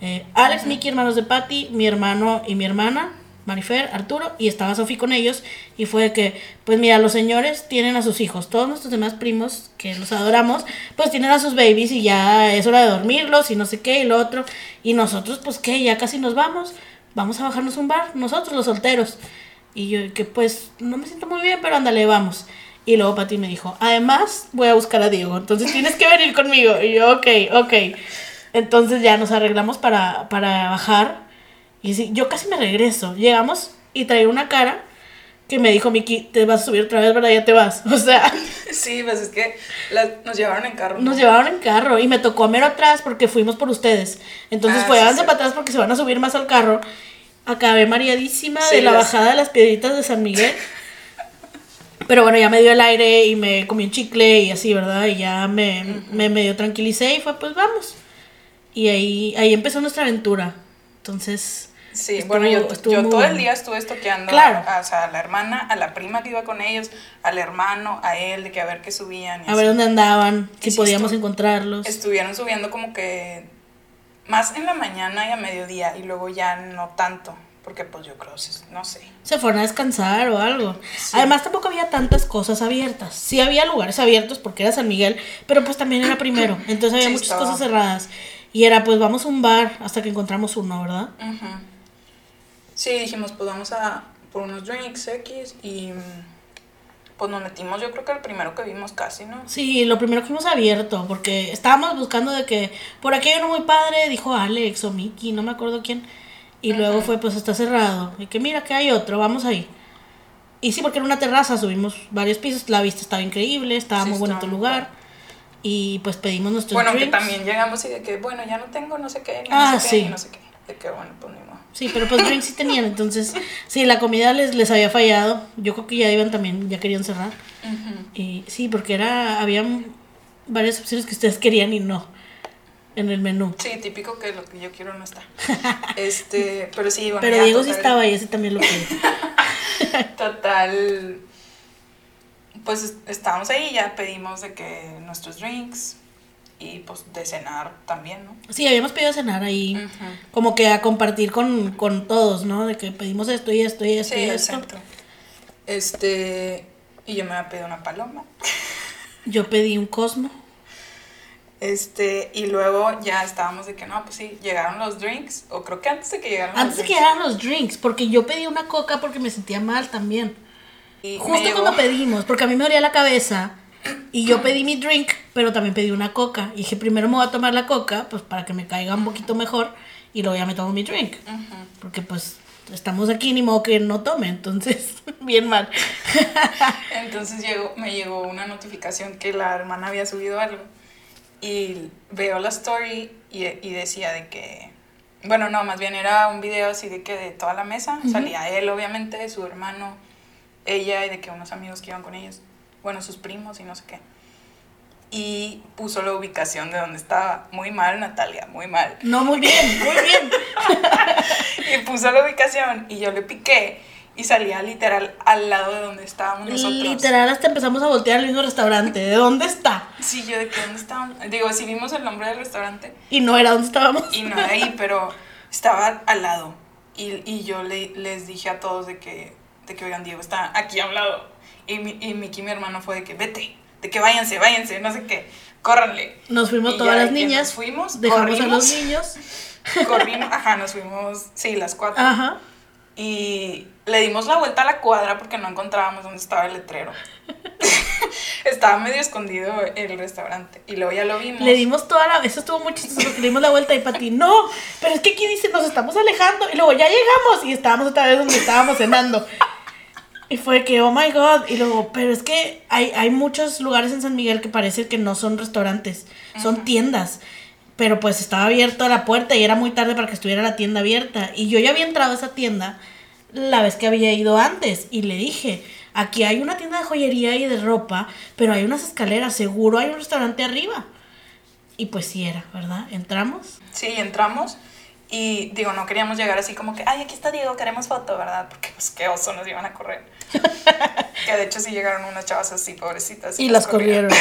eh, Alex, Miki, hermanos de Patty, mi hermano y mi hermana, Marifer, Arturo, y estaba Sofi con ellos. Y fue que, pues mira, los señores tienen a sus hijos, todos nuestros demás primos, que los adoramos, pues tienen a sus babies y ya es hora de dormirlos y no sé qué y lo otro. Y nosotros, pues qué, ya casi nos vamos, vamos a bajarnos un bar, nosotros los solteros. Y yo, que pues no me siento muy bien, pero ándale, vamos. Y luego Pati me dijo, además voy a buscar a Diego, entonces tienes que venir conmigo. Y yo, ok, ok. Entonces ya nos arreglamos para, para bajar. Y sí, yo casi me regreso. Llegamos y traía una cara que me dijo, Miki, te vas a subir otra vez, ¿verdad? Ya te vas. <laughs> O sea, Sí, pues es que la- nos llevaron en carro. nos ¿no? llevaron en carro y me tocó a mero atrás porque fuimos por ustedes. Entonces Ah, fue, sí, para atrás porque se van a subir más al carro. Acabé mareadísima Sí, de la las- bajada de las piedritas de San Miguel. <laughs> Pero bueno, ya me dio el aire y me comí un chicle y así, ¿verdad? Y ya me, me medio tranquilicé y fue, pues vamos. Y ahí, ahí empezó nuestra aventura. Entonces, Sí, Estuvo- bueno, yo, yo todo el día estuve estoqueando Claro. a, o sea, a la hermana, a la prima que iba con ellos, al hermano, a él, de que a ver qué subían. y a así. ver dónde andaban, si Sí, podíamos encontrarlos. Estuvieron subiendo como que más en la mañana y a mediodía y luego ya no tanto, porque pues yo creo, no sé. se fueron a descansar o algo. Sí. Además tampoco había tantas cosas abiertas. Sí había lugares abiertos porque era San Miguel, pero pues también era primero. <clears throat> Entonces había Sí, muchas estaba. cosas cerradas. Y era pues vamos a un bar hasta que encontramos uno, ¿verdad? Ujú. Sí, dijimos, pues vamos a por unos drinks X y mm, pues nos metimos, yo creo que el primero que vimos casi, ¿no? Sí, lo primero que hemos abierto, porque estábamos buscando de que por aquí hay uno muy padre, dijo Alex o Mickey, no me acuerdo quién. Y luego fue, pues está cerrado. Y que mira que hay otro, vamos ahí. Y sí, porque era una terraza, subimos varios pisos, la vista estaba increíble, estaba Sí, muy bonito el lugar. Y pues pedimos nuestros Bueno, que también llegamos y de que, bueno, ya no tengo no sé qué, Ah, no sé qué, sí. ni no sé qué. De que, bueno, pues. Sí, pero pues drinks sí tenían, entonces sí, la comida les, les había fallado. Yo creo que ya iban también, ya querían cerrar. Y sí, porque era, había varias opciones que ustedes querían y no en el menú. Sí, típico que lo que yo quiero no está. <laughs> Este, pero sí, bueno, Pero Diego sí estaba y ese también lo quería. <laughs> Total, pues es- estábamos ahí, ya pedimos de que nuestros drinks y pues de cenar también, ¿no? Sí, habíamos pedido cenar ahí, como que a compartir con, con todos, ¿no? De que pedimos esto y esto y esto Sí, y esto. exacto. Este, y yo me había pedido una paloma. <laughs> Yo pedí un Cosmo. Este, y luego ya estábamos de que no, pues sí, llegaron los drinks, o creo que antes de que llegaran Antes de los que drinks. llegaran los drinks, porque yo pedí una coca porque me sentía mal también. Y Justo cuando pedimos, porque a mí me dolía la cabeza y yo pedí mi drink, pero también pedí una coca. Y dije, primero me voy a tomar la coca, pues para que me caiga un poquito mejor, y luego ya me tomo mi drink. Porque pues estamos aquí, ni modo que no tome, entonces, <laughs> bien mal. <laughs> Entonces llegó, me llegó una notificación que la hermana había subido algo. Y veo la story y, y decía de que. Bueno, no, más bien era un video así de que de toda la mesa. Salía él, obviamente, su hermano, ella y de que unos amigos que iban con ellos. Bueno, sus primos y no sé qué. Y puso la ubicación de donde estaba. Muy mal, Natalia, muy mal. No, muy bien, muy bien. <laughs> Y puso la ubicación y yo le piqué. Y salía literal al lado de donde estábamos nosotros. Literal, hasta empezamos a voltear al mismo restaurante. ¿De dónde está? Sí, yo de que dónde estábamos. Digo, sí vimos el nombre del restaurante Y no era donde estábamos. y no era ahí, pero estaba al lado. Y, y yo le, les dije a todos de que, de que, oigan, Diego está aquí a un lado. Y, mi, y Miki, mi hermano, fue de que, vete, de que váyanse, váyanse, no sé qué, córranle. Nos fuimos Y todas ya las niñas. Nos fuimos, Dejamos corrimos, a los niños. <laughs> corrimos, ajá, nos fuimos, sí, las cuatro. Ajá. Y le dimos la vuelta a la cuadra porque no encontrábamos dónde estaba el letrero. <laughs> estaba medio escondido el restaurante. Y luego ya lo vimos. Le dimos toda la. Eso estuvo muy chistoso porque le dimos la vuelta y para ti, no. Pero es que aquí dice, nos estamos alejando. Y luego ya llegamos y estábamos otra vez donde estábamos cenando. Y fue que, oh my god. Y luego, pero es que hay, hay muchos lugares en San Miguel que parece que no son restaurantes, son tiendas. Pero pues estaba abierta la puerta y era muy tarde para que estuviera la tienda abierta. Y yo ya había entrado a esa tienda la vez que había ido antes. Y le dije, aquí hay una tienda de joyería y de ropa, pero hay unas escaleras, seguro hay un restaurante arriba. Y pues sí era, ¿verdad? Entramos. Sí, entramos. Y digo, no queríamos llegar así como que, ay, aquí está Diego, queremos foto, ¿verdad? Porque pues qué oso nos iban a correr. Que de hecho sí llegaron unas chavas así, pobrecitas. Y las corrieron. <laughs>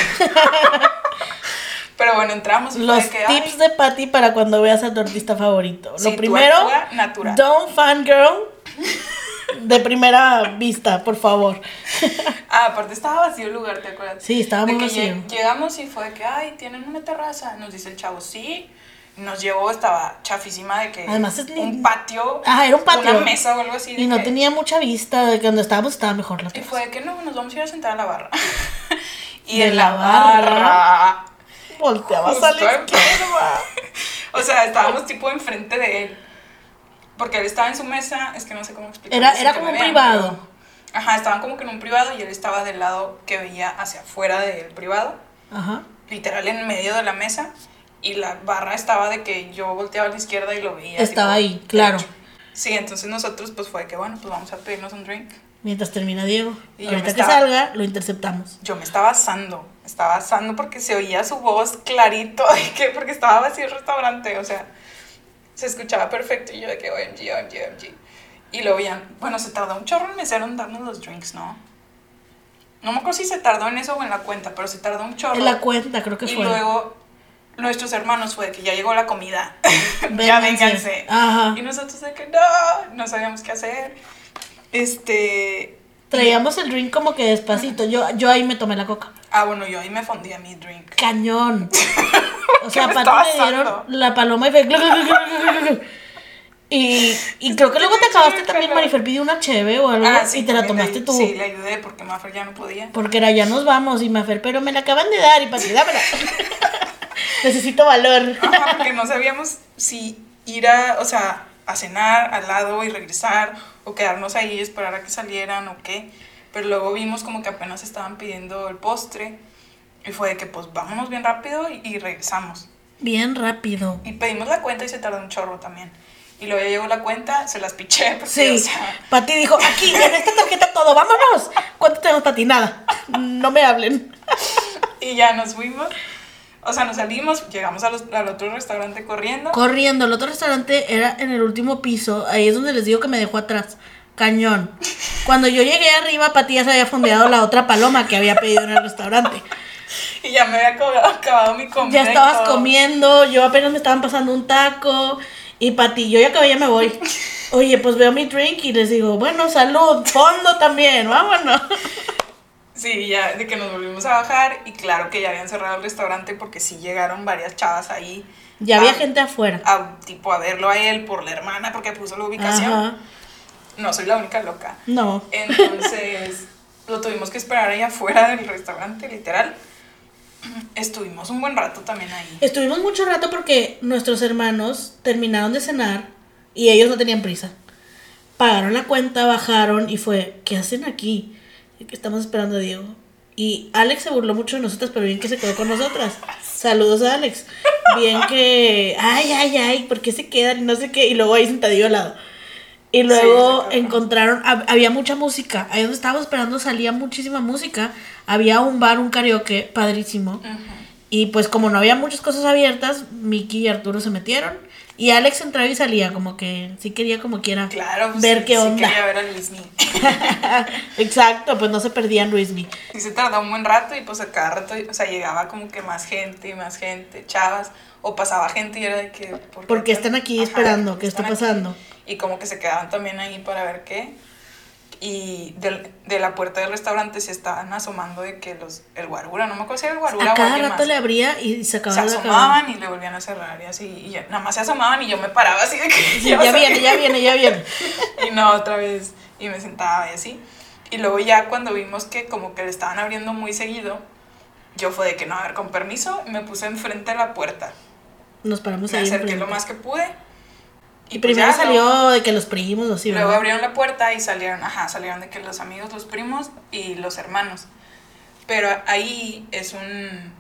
Pero bueno, entramos. Los ay, tips de Patty para cuando veas a tu artista favorito. Sí, Lo primero, natural. don't fangirl de primera vista, por favor. <laughs> Ah, aparte estaba vacío el lugar, ¿te acuerdas? Sí, estaba muy vacío. lle- Llegamos y fue de que, ay, tienen una terraza. Nos dice el chavo, sí. Nos llevó, estaba chafísima de que Además es un patio. Ah, era un patio. Una mesa o algo así. de Y no que- tenía mucha vista de que donde estábamos estaba mejor la Y fue de que no, nos vamos a ir a sentar a la barra. <laughs> y De en la la barra. barra. Volteabas justo a la izquierda. <laughs> O sea, estábamos tipo enfrente de él. Porque él estaba en su mesa, es que no sé cómo explicarlo. Era- era como un vean, privado. pero- Ajá, estaban como que en un privado y él estaba del lado que veía hacia afuera del privado. Ajá. literal en medio de la mesa y la barra estaba de que yo volteaba a la izquierda y lo veía. Estaba tipo, ahí, claro. derecho. Sí, entonces nosotros pues fue que bueno, pues vamos a pedirnos un drink. Mientras termina Diego. Y Ahorita que estaba- salga, lo interceptamos. Yo me estaba asando, estaba asando porque se oía su voz clarito, <laughs> de que, porque estaba vacío el restaurante, o sea, se escuchaba perfecto y yo de que OMG, OMG, OMG. Y luego ya, bueno, se tardó un chorro en mesero en darnos los drinks, ¿no? No me acuerdo si se tardó en eso o en la cuenta, pero se tardó un chorro. En la cuenta, creo que Y fue. luego nuestros hermanos fue que ya llegó la comida. <laughs> ya Vénganse. Ajá. Y nosotros de que no, no sabíamos qué hacer. Este. Traíamos el drink como que despacito. Yo, yo ahí me tomé la coca. Ah, bueno, yo ahí me fondía mi drink. Cañón. <laughs> O sea, me Pati estaba me dieron asando. la paloma y fue. Y, y creo que luego te acabaste también. Marifer pidió una cheve o algo Ah, sí, y te la tomaste le- tú. Sí, le ayudé porque Maffer ya no podía. Porque era ya nos vamos y Mafer, pero me la acaban de dar y para ti, dámela. <laughs> <laughs> Necesito valor. Ajá, porque no sabíamos si ir a, o sea, a cenar al lado y regresar o quedarnos ahí y esperar a que salieran o qué. Pero luego vimos como que apenas estaban pidiendo el postre y fue de que pues vámonos bien rápido y, y regresamos. Bien rápido. Y pedimos la cuenta y se tardó un chorro también. Y luego ya llegó la cuenta, se las piché <laughs> porque, Sí, o sea, Pati dijo, aquí, en esta tarjeta todo, vámonos. ¿Cuánto tenemos, Pati? Nada. No me hablen. <laughs> y ya nos fuimos. O sea, nos salimos, llegamos a los- al otro restaurante corriendo. Corriendo, el otro restaurante era en el último piso. Ahí es donde les digo que me dejó atrás. Cañón. Cuando yo llegué arriba, Pati ya se había fondeado la otra paloma que había pedido en el restaurante. <laughs> y ya me había acabado, acabado mi comida. Ya estabas comiendo, yo apenas me estaban pasando un taco. Y Pati, yo ya acabé, ya me voy. <laughs> Oye, pues veo mi drink y les digo, bueno, salud, fondo también, vámonos. <laughs> Sí, ya de que nos volvimos a bajar y claro que ya habían cerrado el restaurante porque sí llegaron varias chavas ahí. Ya había a- gente afuera. a, tipo a verlo a él por la hermana porque puso la ubicación. Ajá. No soy la única loca. No. Entonces <laughs> lo tuvimos que esperar ahí afuera del restaurante, literal. Estuvimos un buen rato también ahí. Estuvimos mucho rato porque nuestros hermanos terminaron de cenar y ellos no tenían prisa. Pagaron la cuenta, bajaron y fue, ¿qué hacen aquí? Estamos esperando a Diego. Y Alex se burló mucho de nosotras, pero bien que se quedó con nosotras. Saludos a Alex. Bien que, ay, ay, ay, ¿por qué se quedan? Y no sé qué. Y luego ahí sentadillo al lado. Y luego encontraron, hab- había mucha música. Ahí donde estábamos esperando salía muchísima música. Había un bar, un karaoke padrísimo. Ujú. Y pues como no había muchas cosas abiertas, Miki y Arturo se metieron. Y Alex entraba y salía, como que sí quería como quiera Claro, pues, ver sí, qué sí onda. quería ver a Disney. <laughs> Exacto, pues no se perdían Luismi. Sí se tardó un buen rato y pues a cada rato, o sea, llegaba como que más gente y más gente, chavas, o pasaba gente y era de que... ¿por ¿Por qué están aquí esperando? ¿Qué está aquí? pasando? Y como que se quedaban también ahí para ver qué. Y del- de, la puerta del restaurante se estaban asomando de que los, el guarura, no me acuerdo si era el guarura A o cada alguien rato más. le abría y se se acababa de acabar. asomaban y le volvían a cerrar y así, y ya, nada más se asomaban y yo me paraba así de que Sí, ya viene, ya viene, ya viene. <laughs> y no otra vez y me sentaba y así y luego ya cuando vimos que como que le estaban abriendo muy seguido yo fue de que no a ver con permiso me puse enfrente de la puerta Nos paramos me ahí. acerqué enfrente. lo más que pude Y pues primero ya, salió luego, de que los primos así, luego ¿verdad? abrieron la puerta y salieron ajá salieron de que los amigos los primos y los hermanos pero ahí es un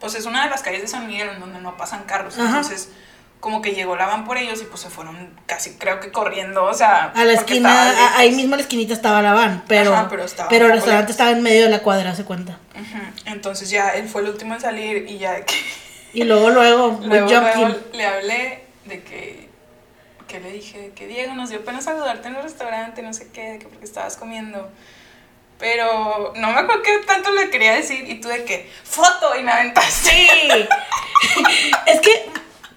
pues es una de las calles de San Miguel en donde no pasan carros Ajá. entonces como que llegó la van por ellos y pues se fueron casi creo que corriendo o sea A la esquina, a- ahí mismo a la esquinita estaba la van, pero, Ajá, pero estaba pero el restaurante estaba en medio de la cuadra, se cuenta. Ujú, Entonces ya él fue el último en salir y ya de que Y luego, luego, <laughs> luego, luego le hablé de que, le dije que Diego nos dio pena saludarte en el restaurante, no sé qué, que porque estabas comiendo. Pero no me acuerdo qué tanto le quería decir y tú de que foto y me aventaste. Sí. <laughs> es que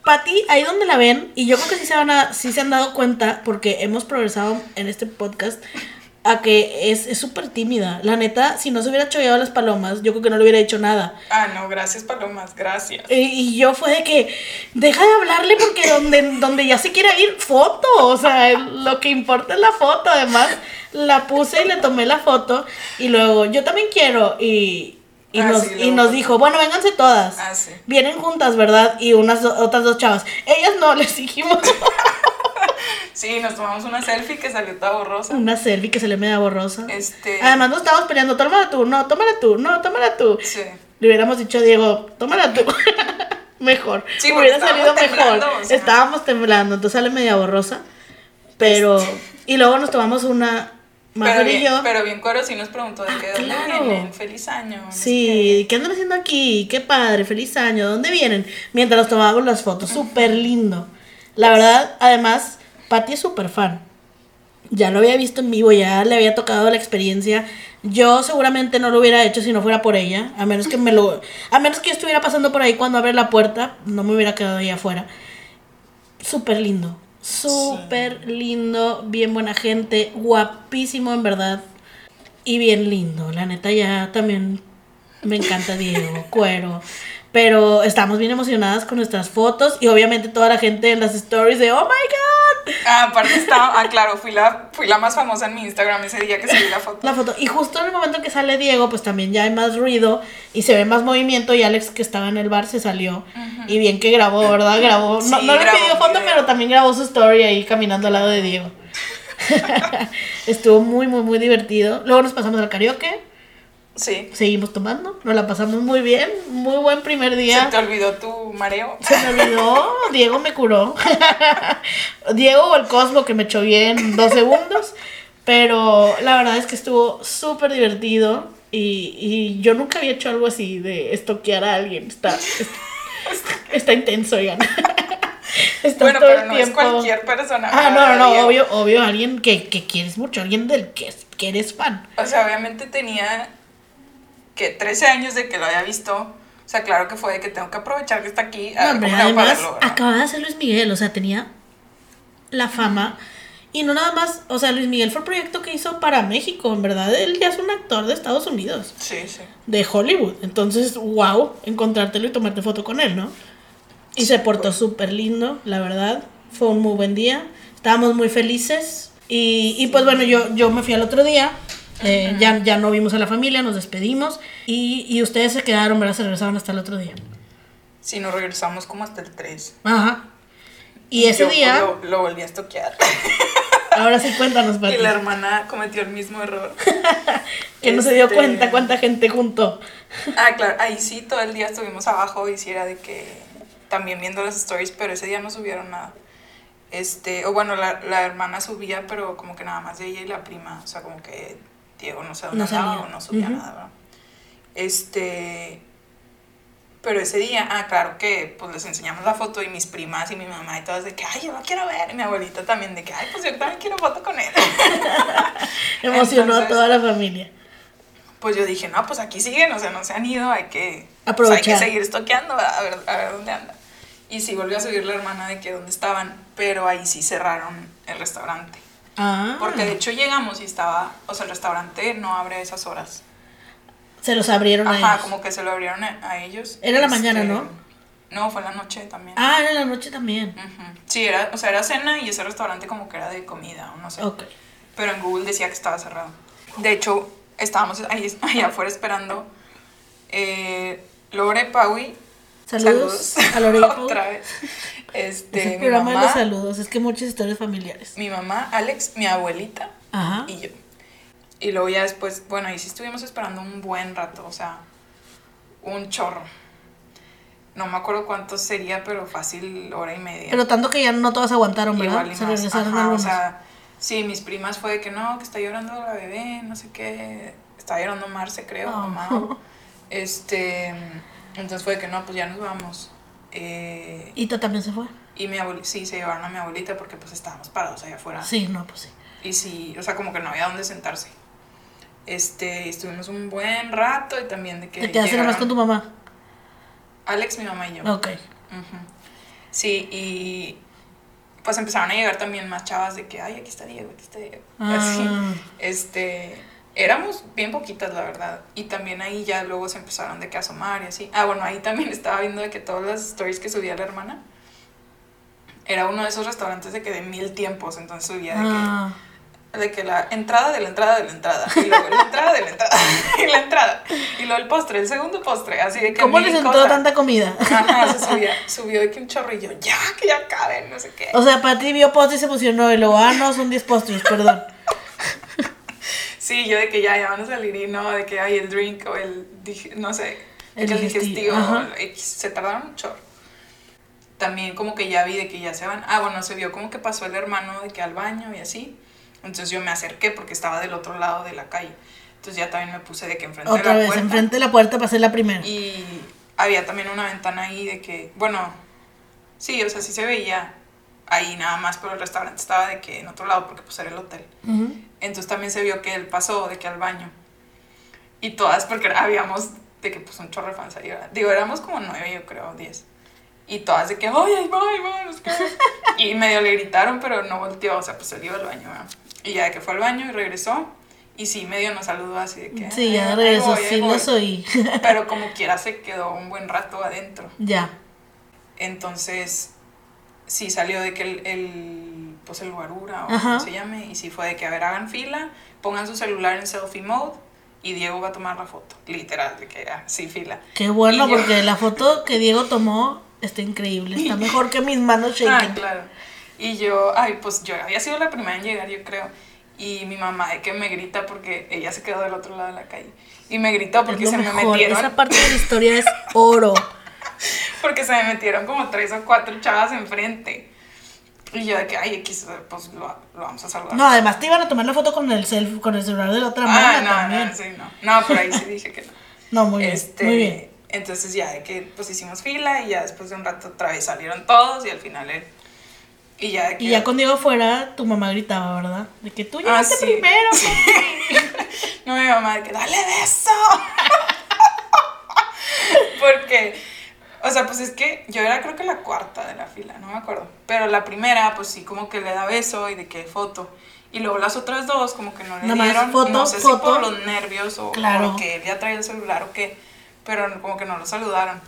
Pati, ahí donde la ven, y yo creo que sí se, van a, sí se han dado cuenta, porque hemos progresado en este podcast, a que es es súper tímida. La neta, si no se hubiera chollado las palomas, yo creo que no le hubiera hecho nada. Ah, no, gracias Palomas, gracias. Y, y yo fue de que, deja de hablarle porque donde, donde ya se quiere ir, foto. O sea, lo que importa es la foto. Además, la puse y le tomé la foto. Y luego, yo también quiero. Y, y, Ah, nos, sí, y nos dijo, bueno, vénganse todas. Ah, sí. Vienen juntas, ¿verdad? Y unas do- otras dos chavas. Ellas no, <laughs> les dijimos Sí, nos tomamos una selfie que salió toda borrosa. una selfie que le media borrosa. Este. Además, nos estábamos peleando, tómala tú, no, tómala tú, no, tómala tú. Sí. Le hubiéramos dicho a Diego, tómala tú. <laughs> mejor. Sí, Hubiera salido mejor. temblando, o sea. Estábamos temblando, entonces sale media borrosa. Pero. Y luego nos tomamos una. Pero y bien, yo. pero bien Coro sí nos preguntó de que dónde claro. vienen, feliz año. Sí, ¿qué andan haciendo aquí? Qué padre, feliz año. ¿Dónde vienen? Mientras tomábamos las fotos, súper lindo. La verdad, además, Patti es súper fan. Ya lo había visto en vivo, ya le había tocado la experiencia. Yo seguramente no lo hubiera hecho si no fuera por ella, a menos que me lo a menos que yo estuviera pasando por ahí cuando abre la puerta, no me hubiera quedado ahí afuera. Súper lindo. Súper lindo, bien buena gente, guapísimo en verdad. Y bien lindo, la neta ya también me encanta Diego, cuero. Pero estamos bien emocionadas con nuestras fotos y obviamente toda la gente en las stories de Oh my god, Ah, aparte estaba, ah, claro, fui la, fui la más famosa en mi Instagram ese día que subí la foto. La foto. Y justo en el momento en que sale Diego, pues también ya hay más ruido y se ve más movimiento. Y Alex, que estaba en el bar, se salió. Y bien que grabó, ¿verdad? Grabó. No, Sí, no le grabó pidió un foto, pero también grabó su story ahí caminando al lado de Diego. <laughs> <laughs> Estuvo muy, muy, muy divertido. Luego nos pasamos al karaoke. Sí. Seguimos tomando. Nos la pasamos muy bien. Muy buen primer ¿Se día. te olvidó tu mareo? Se me olvidó, Diego me curó. <laughs> Diego o el Cosmo que me echó bien en dos segundos. Pero la verdad es que estuvo súper divertido. Y, y yo nunca había hecho algo así de estoquear a alguien. Está, está, está intenso, oigan. <laughs> Está Bueno, todo pero el no es cualquier persona. Ah, no, no, no, obvio, obvio, alguien que, que quieres mucho, alguien del que, que eres fan. O sea, obviamente tenía que 13 años de que lo había visto. O sea, claro que fue de que tengo que aprovechar que está aquí. A No, hombre, además, acababa de ser Luis Miguel, o sea, tenía la fama. Y no nada más, o sea, Luis Miguel fue el proyecto que hizo para México, en verdad, él ya es un actor de Estados Unidos, Sí, sí. de Hollywood. Entonces, wow, encontrártelo y tomarte foto con él, ¿no? Y se portó súper lindo, la verdad. Fue un muy buen día. Estábamos muy felices. Y, y pues bueno, yo, yo me fui al otro día. Eh, ya, ya no vimos a la familia, nos despedimos. Y, y ustedes se quedaron, ¿verdad? Se regresaron hasta el otro día. Sí, nos regresamos como hasta el 3. Ajá. Y ese Yo, día, Lo, lo volví a estoquear. <laughs> ahora sí cuéntanos, y Pati, la hermana cometió el mismo error. <laughs> que no se dio Este- cuenta cuánta gente juntó. Ah, claro, ahí sí, todo el día estuvimos abajo y sí era de que también viendo las stories, pero ese día no subieron nada. Este, o bueno, la, la hermana subía, pero como que nada más de ella y la prima, o sea, como que Diego no sé dónde No o no subía Ujú. nada, ¿verdad? Este, pero ese día, ah, claro que pues les enseñamos la foto y mis primas y mi mamá y todas de que, ay, yo lo quiero ver, y mi abuelita también de que, ay, pues yo también quiero foto con él. <laughs> Emocionó a toda la familia. Pues yo dije, no, pues aquí siguen, o sea, no se han ido, hay que pues, hay que seguir estoqueando a ver, a ver dónde anda. Y sí volvió a subir la hermana de que dónde estaban, pero ahí sí cerraron el restaurante. Ah, Porque de hecho llegamos y estaba, o sea, el restaurante no abre a esas horas. se los abrieron a Ajá, ellos. como que se lo abrieron a, ellos. Era la mañana, ¿no? No, fue en la noche también. Ah, era en la noche también. Sí, era, o sea, era cena y ese restaurante como que era de comida, o no sé. Ok. Pero en Google decía que estaba cerrado. De hecho, estábamos ahí, <laughs> ahí afuera esperando. Eh, Lore, Paui. Saludos a Lore y <laughs> Pau. Otra vez. Es Este, el mi programa de mamá, los saludos, es que muchas historias familiares. mi mamá, Alex, mi abuelita Ajá. y yo. Y luego ya después, bueno, ahí sí estuvimos esperando un buen rato, o sea, un chorro. No me acuerdo cuánto sería, pero fácil hora y media. Pero tanto que ya no todas aguantaron, ¿verdad? Igual y Se más. regresaron Ajá, o sea, sí, mis primas fue de que no, que está llorando la bebé, no sé qué. Está llorando Marce, creo, Oh. mamá. <laughs> Este, entonces fue de que no, pues ya nos vamos. Eh, ¿Ita también se fue? y mi abuelita, sí, se llevaron a mi abuelita porque pues estábamos parados allá afuera. Sí, no, pues sí. Y sí, o sea, como que no había dónde sentarse. Este, y estuvimos un buen rato y también de que ¿Te quedaste nomás con tu mamá? Alex, mi mamá y yo. Ok. Sí, y pues empezaron a llegar también más chavas de que, ay, aquí está Diego, aquí está Diego. Ah. Así, este, éramos bien poquitas, la verdad. Y también ahí ya luego se empezaron de que asomar y así. Ah, bueno, ahí también <laughs> estaba viendo de que todas las stories que subía la hermana, era uno de esos restaurantes de que de mil tiempos, entonces subía de que Ah, de que la entrada de la entrada de la entrada, y luego la entrada de la entrada, <laughs> y la entrada, y luego el postre, el segundo postre, así de que ¿Cómo les entró tanta comida? Ajá, se <laughs> subía, subió de que un chorrillo, ya, que ya caben, no sé qué. O sea, Pati vio postre y se emocionó y luego, ah, no, son 10 postres, perdón. Sí, yo de que ya, ya van a salir y no, de que hay el drink o el, no sé, El el digestivo, digestivo, se tardaron mucho. También como que ya vi de que ya se van, ah, bueno, se vio como que pasó el hermano de que al baño y así, entonces yo me acerqué porque estaba del otro lado de la calle, entonces ya también me puse de que enfrente Otra de la vez, puerta. enfrente de la puerta para ser la primera. Y había también una ventana ahí de que, bueno, sí, o sea, sí se veía ahí nada más, pero el restaurante estaba de que en otro lado porque pues era el hotel. Ujú. Entonces también se vio que él pasó de que al baño. Y todas, porque habíamos de que pues un chorro de fans ahí. Digo, éramos como nueve, yo creo, diez. Y todas de que, qué. <laughs> Y medio le gritaron, pero no volteó, o sea, pues él iba al baño, ¿verdad? Y ya de que fue al baño y regresó. Y sí, medio nos saludó así de que. Sí, "Ah, ya regresó, sí voy". lo <laughs> oí. Pero como quiera se quedó un buen rato adentro. ya. Entonces, sí salió de que el, el, pues el guarura o Ajá. como se llame. Y sí fue de que, a ver, hagan fila, pongan su celular en selfie mode y Diego va a tomar la foto. Literal, de que así fila. Qué bueno, Y yo- porque la <laughs> foto que Diego tomó está increíble. Está <laughs> mejor que mis manos Ah, shaking. claro. Y yo, ay, pues yo había sido la primera en llegar, yo creo. Y mi mamá de que me grita porque ella se quedó del otro lado de la calle. Y me gritó porque se lo me mejor. metieron. Esa parte de la historia es oro. <laughs> Porque se me metieron como tres o cuatro chavas enfrente. Y yo de que, ay, X, pues lo, lo vamos a saludar. No, además te iban a tomar la foto con el selfie, con el celular de la otra ah, mano no, también. no, sí, no. No, por ahí sí dije que no. <laughs> No, muy bien. este, Muy bien. Entonces ya de que pues hicimos fila y ya después de un rato otra vez salieron todos y al final él. Y ya de que. Y ya con Diego fuera, tu mamá gritaba, ¿verdad? De que tú Ah, llegaste sí. primero. <laughs> No, mi mamá de que dale beso. <laughs> Porque, o sea, pues es que yo era creo que la cuarta de la fila, no me acuerdo. Pero la primera, pues sí, como que le da beso y de que foto. Y luego las otras dos, como que no le Nada dieron. foto, no sé si foto. por los nervios o Claro. porque él ya traía el celular o qué. Pero como que no lo saludaron.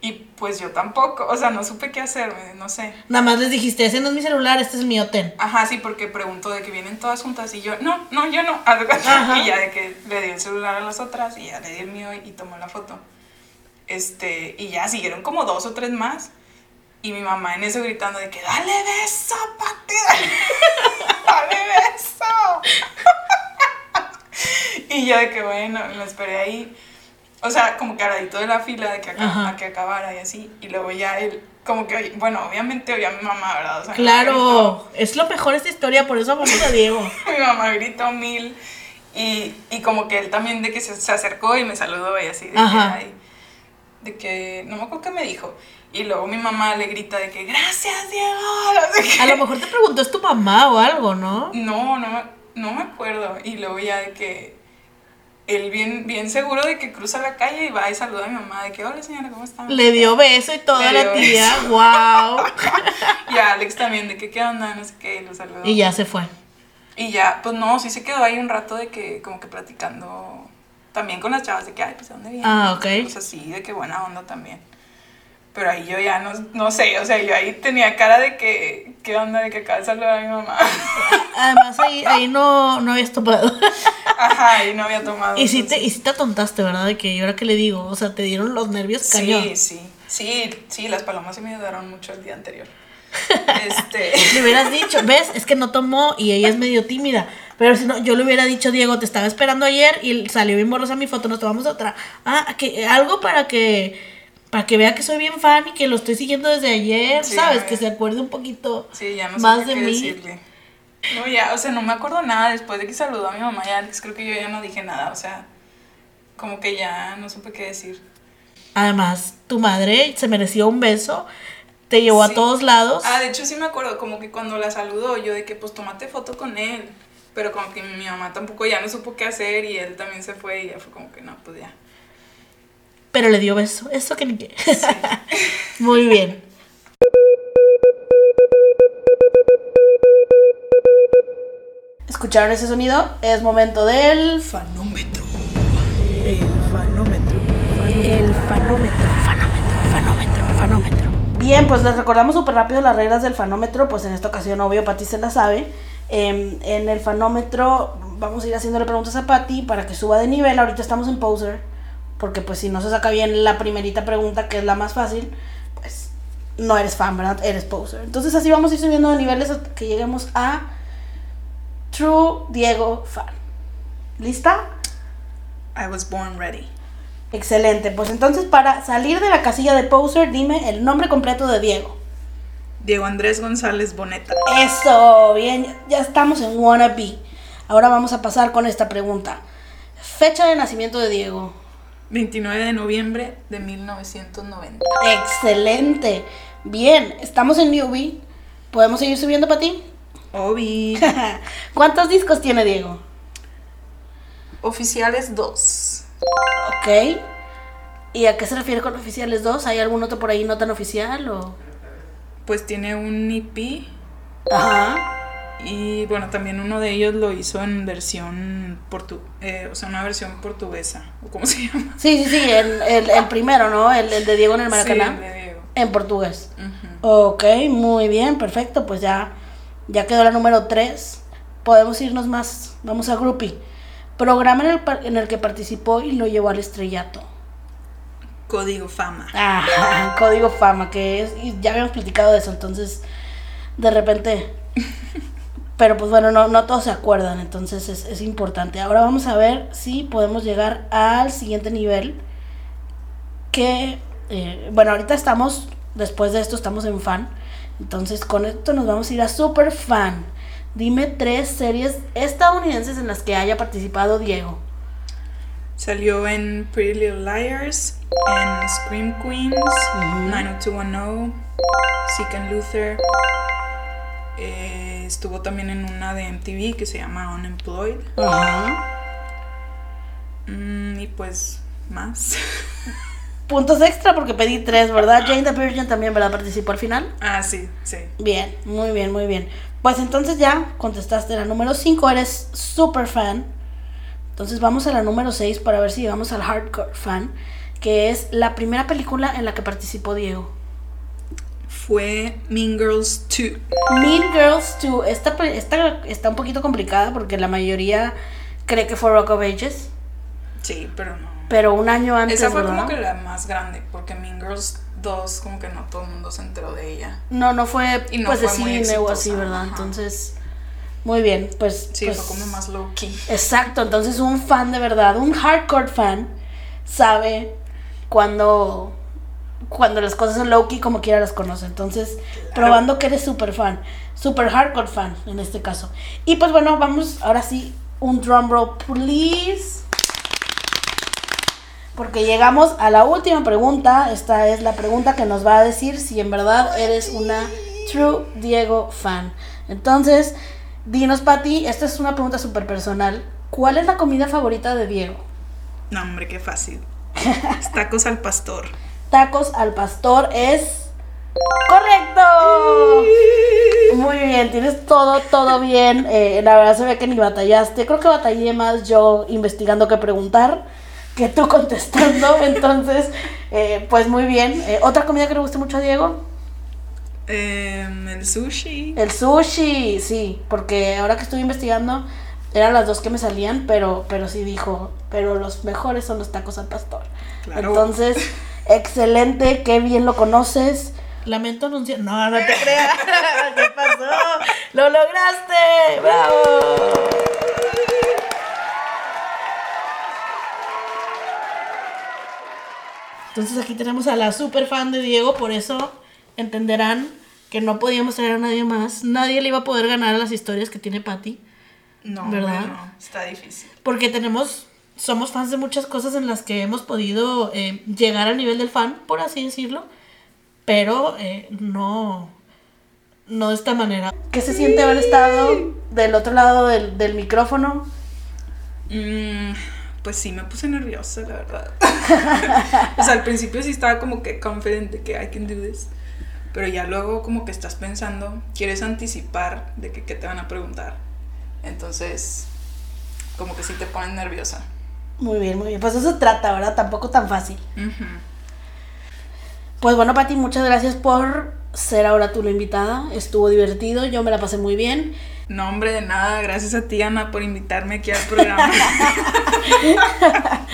Y pues yo tampoco, o sea, no supe qué hacerme, no sé. Nada más les dijiste, ese no es mi celular, este es mi hotel. Ajá, sí, porque preguntó de que vienen todas juntas y yo, no, no, yo no. <laughs> Y ya de que le di el celular a las otras y ya le di el mío y, y tomó la foto. Este, y ya siguieron como dos o tres más. Y mi mamá en eso gritando de que, dale beso, Pati, <laughs> dale beso. <laughs> y yo de que, bueno, lo esperé ahí. O sea, como que aradito de la fila de que, a que acabara y así. Y luego ya él, como que, bueno, obviamente oía a mi mamá, ¿verdad? O sea. Claro, es lo mejor esta historia, por eso vamos a Diego. <laughs> mi mamá gritó mil y, y como que él también de que se, se acercó y me saludó y así de Ajá. que, ay, de que no me acuerdo qué me dijo y luego mi mamá le grita de que gracias Diego <laughs> no sé. A lo mejor te preguntó, ¿es tu mamá o algo, no? no no me, no me acuerdo y luego ya de que él bien bien seguro de que cruza la calle y va y saluda a mi mamá de que hola señora cómo está Le dio beso y toda la tía, beso. <laughs> wow. <laughs> y a Alex también de que qué onda no sé qué y lo saludó Y ya se fue. Y ya, pues no, sí se quedó ahí un rato de que, como que platicando también con las chavas de que, ay, pues, ¿de dónde vienes? Ah, ok. O sea, sí, de que buena onda también. Pero ahí yo ya no, no sé, o sea, yo ahí tenía cara de que, ¿qué onda? De que acaba de saludar a mi mamá. <laughs> Además ahí, ahí no, no habías topado. <laughs> Ajá, y no había tomado. Y sí, te, entonces- y sí te atontaste, ¿verdad? De que, ¿y ahora qué le digo? O sea, te dieron los nervios cañón. Sí, sí, sí, sí, las palomas sí me ayudaron mucho el día anterior. Este, <laughs> Le hubieras dicho, ¿ves? Es que no tomó y ella es medio tímida. Pero si no, yo le hubiera dicho, Diego, te estaba esperando ayer y salió bien borrosa mi foto, nos tomamos otra. Ah, que algo para que para que vea que soy bien fan y que lo estoy siguiendo desde ayer, Sí, ¿sabes? Que se acuerde un poquito sí, ya no más de mí. decirle. No, ya, o sea, no me acuerdo nada después de que saludó a mi mamá y Alex, creo que yo ya no dije nada, o sea, como que ya no supe qué decir. Además, tu madre se mereció un beso, te llevó a todos lados. Ah, de hecho sí me acuerdo, como que cuando la saludó, yo de que pues tómate foto con él. Pero como que mi mamá tampoco ya no supo qué hacer y él también se fue y ya fue como que no, pues ya. Pero le dio beso, eso que ni qué. <laughs> Muy bien. ¿Escucharon ese sonido? Es momento del Fanómetro. El fanómetro. El fanómetro. Fanómetro, fanómetro, fanómetro. Bien, pues les recordamos súper rápido las reglas del fanómetro. Pues en esta ocasión, obvio, Pati se la sabe. Em, en el fanómetro vamos a ir haciéndole preguntas a Pati para que suba de nivel. Ahorita estamos en poser. Porque pues si no se saca bien la primerita pregunta, que es la más fácil, pues no eres fan, ¿verdad? Eres poser. Entonces así vamos a ir subiendo de niveles hasta que lleguemos a True Diego Fan. ¿Lista? I was born ready. Excelente, pues entonces para salir de la casilla de poser, dime el nombre completo de Diego. Diego Andrés González Boneta. Eso, bien, ya estamos en Wannabe. Ahora vamos a pasar con esta pregunta. Fecha de nacimiento de Diego. 29 de noviembre de 1990. Excelente. Bien, estamos en Newbie. ¿Podemos seguir subiendo para ti? Obi. <laughs> ¿Cuántos discos tiene Diego? Oficiales 2. Ok. ¿Y a qué se refiere con oficiales 2? ¿Hay algún otro por ahí no tan oficial o...? Pues tiene un EP Ajá. y bueno, también uno de ellos lo hizo en versión portu eh, o sea, una versión portuguesa, o cómo se llama. Sí, sí, sí, el, el- el primero, ¿no? El, el de Diego en el Maracaná. Sí, de Diego. En portugués. Ujú. Ok, muy bien, perfecto. Pues ya Ya quedó la número 3. Podemos irnos más. Vamos a Groupie. Programa en el, par- en el que participó y lo llevó al estrellato. Código Fama. Ah, <laughs> código fama, que es. y ya habíamos platicado de eso, entonces. De repente. Pero pues bueno, no, no todos se acuerdan, entonces es, es importante. Ahora vamos a ver si podemos llegar al siguiente nivel. Que. eh, bueno, ahorita estamos. Después de esto estamos en fan. Entonces con esto nos vamos a ir a super fan. Dime tres series estadounidenses en las que haya participado Diego. Salió en Pretty Little Liars, en Scream Queens, 90210, Seek and Luther. Eh, estuvo también en una de MTV que se llama Unemployed. Mm, y pues más. <laughs> Puntos extra porque pedí tres, ¿verdad? Jane the Virgin también, ¿verdad? Participó al final. ah, sí, sí. Bien, muy bien, muy bien. Pues entonces ya contestaste la número 5, eres super fan. Entonces vamos a la número 6 para ver si llegamos al hardcore fan, que es la primera película en la que participó Diego. Fue Mean Girls 2. Mean Girls 2. Esta, esta está un poquito complicada porque la mayoría cree que fue Rock of Ages, Sí, pero no. pero un año antes, Esa fue ¿verdad? como que la más grande, porque Mean Girls 2 como que no todo el mundo se enteró de ella. No, no fue Y no pues de fue muy cine o así, ¿verdad? ajá. Entonces, muy bien, pues... Sí, pues, fue como más low key. Exacto, entonces un fan de verdad, un hardcore fan, sabe cuando, cuando las cosas son low key como quiera las conoce. Entonces, probando que eres super fan, super hardcore fan en este caso. Y pues bueno, vamos ahora sí, un drum roll, please. Porque llegamos a la última pregunta. Esta es la pregunta que nos va a decir si en verdad eres una true Diego fan. Entonces, dinos, Pati, esta es una pregunta súper personal. ¿Cuál es la comida favorita de Diego? No, hombre, qué fácil. Es Tacos al pastor. <laughs> Tacos al pastor es. ¡Correcto! Muy bien, tienes todo, todo bien. Eh, la verdad se ve que ni batallaste. Creo que batallé más yo investigando que preguntar que tú contestando. <laughs> Entonces, eh, pues muy bien. Eh, ¿Otra comida que le guste mucho a Diego? Em, el sushi. El sushi, sí, porque ahora que estuve investigando eran las dos que me salían, pero, pero sí dijo, pero los mejores son los tacos al pastor. Claro. Entonces, <laughs> excelente, qué bien lo conoces. Lamento anunciar. No, no te creas. <laughs> ¿Qué pasó? ¡Lo lograste! ¡Bravo! Entonces aquí tenemos a la super fan de Diego, por eso entenderán que no podíamos traer a nadie más. Nadie le iba a poder ganar a las historias que tiene Patty. No, ¿Verdad? no, está difícil. Porque tenemos, somos fans de muchas cosas en las que hemos podido eh, llegar al nivel del fan, por así decirlo, pero eh, no, no de esta manera. ¿Qué se siente haber estado del otro lado del, del micrófono? Mm, pues sí, me puse nerviosa, la verdad. <laughs> o sea, al principio sí estaba como que confident de que I can do this. Pero ya luego como que estás pensando, quieres anticipar de que qué te van a preguntar. Entonces, como que sí te pones nerviosa. Muy bien, muy bien. Pues eso se trata, ¿verdad? Tampoco tan fácil. Pues bueno, Pati, muchas gracias por ser ahora tú la invitada. Estuvo divertido, yo me la pasé muy bien. No, hombre, de nada. Gracias a ti, Ana, por invitarme aquí al programa. <laughs>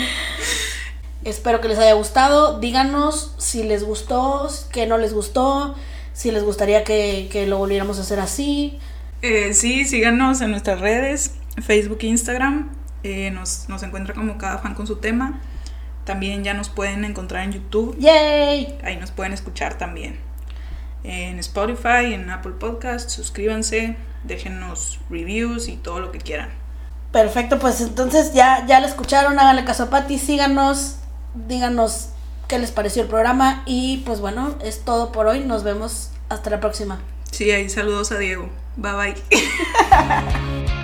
Espero que les haya gustado. Díganos si les gustó, qué no les gustó, si les gustaría que, que lo volviéramos a hacer así. Eh, sí, síganos en nuestras redes, Facebook e Instagram. Eh, nos, nos encuentra como cada fan con su tema. También ya nos pueden encontrar en YouTube. ¡Yay! Ahí nos pueden escuchar también. En Spotify, en Apple Podcast. Suscríbanse, déjenos reviews y todo lo que quieran. Perfecto, pues entonces ya, ya la escucharon, háganle caso a Pati, síganos, díganos qué les pareció el programa y pues bueno, es todo por hoy, nos vemos hasta la próxima. Sí, ahí saludos a Diego. Bye bye. <laughs>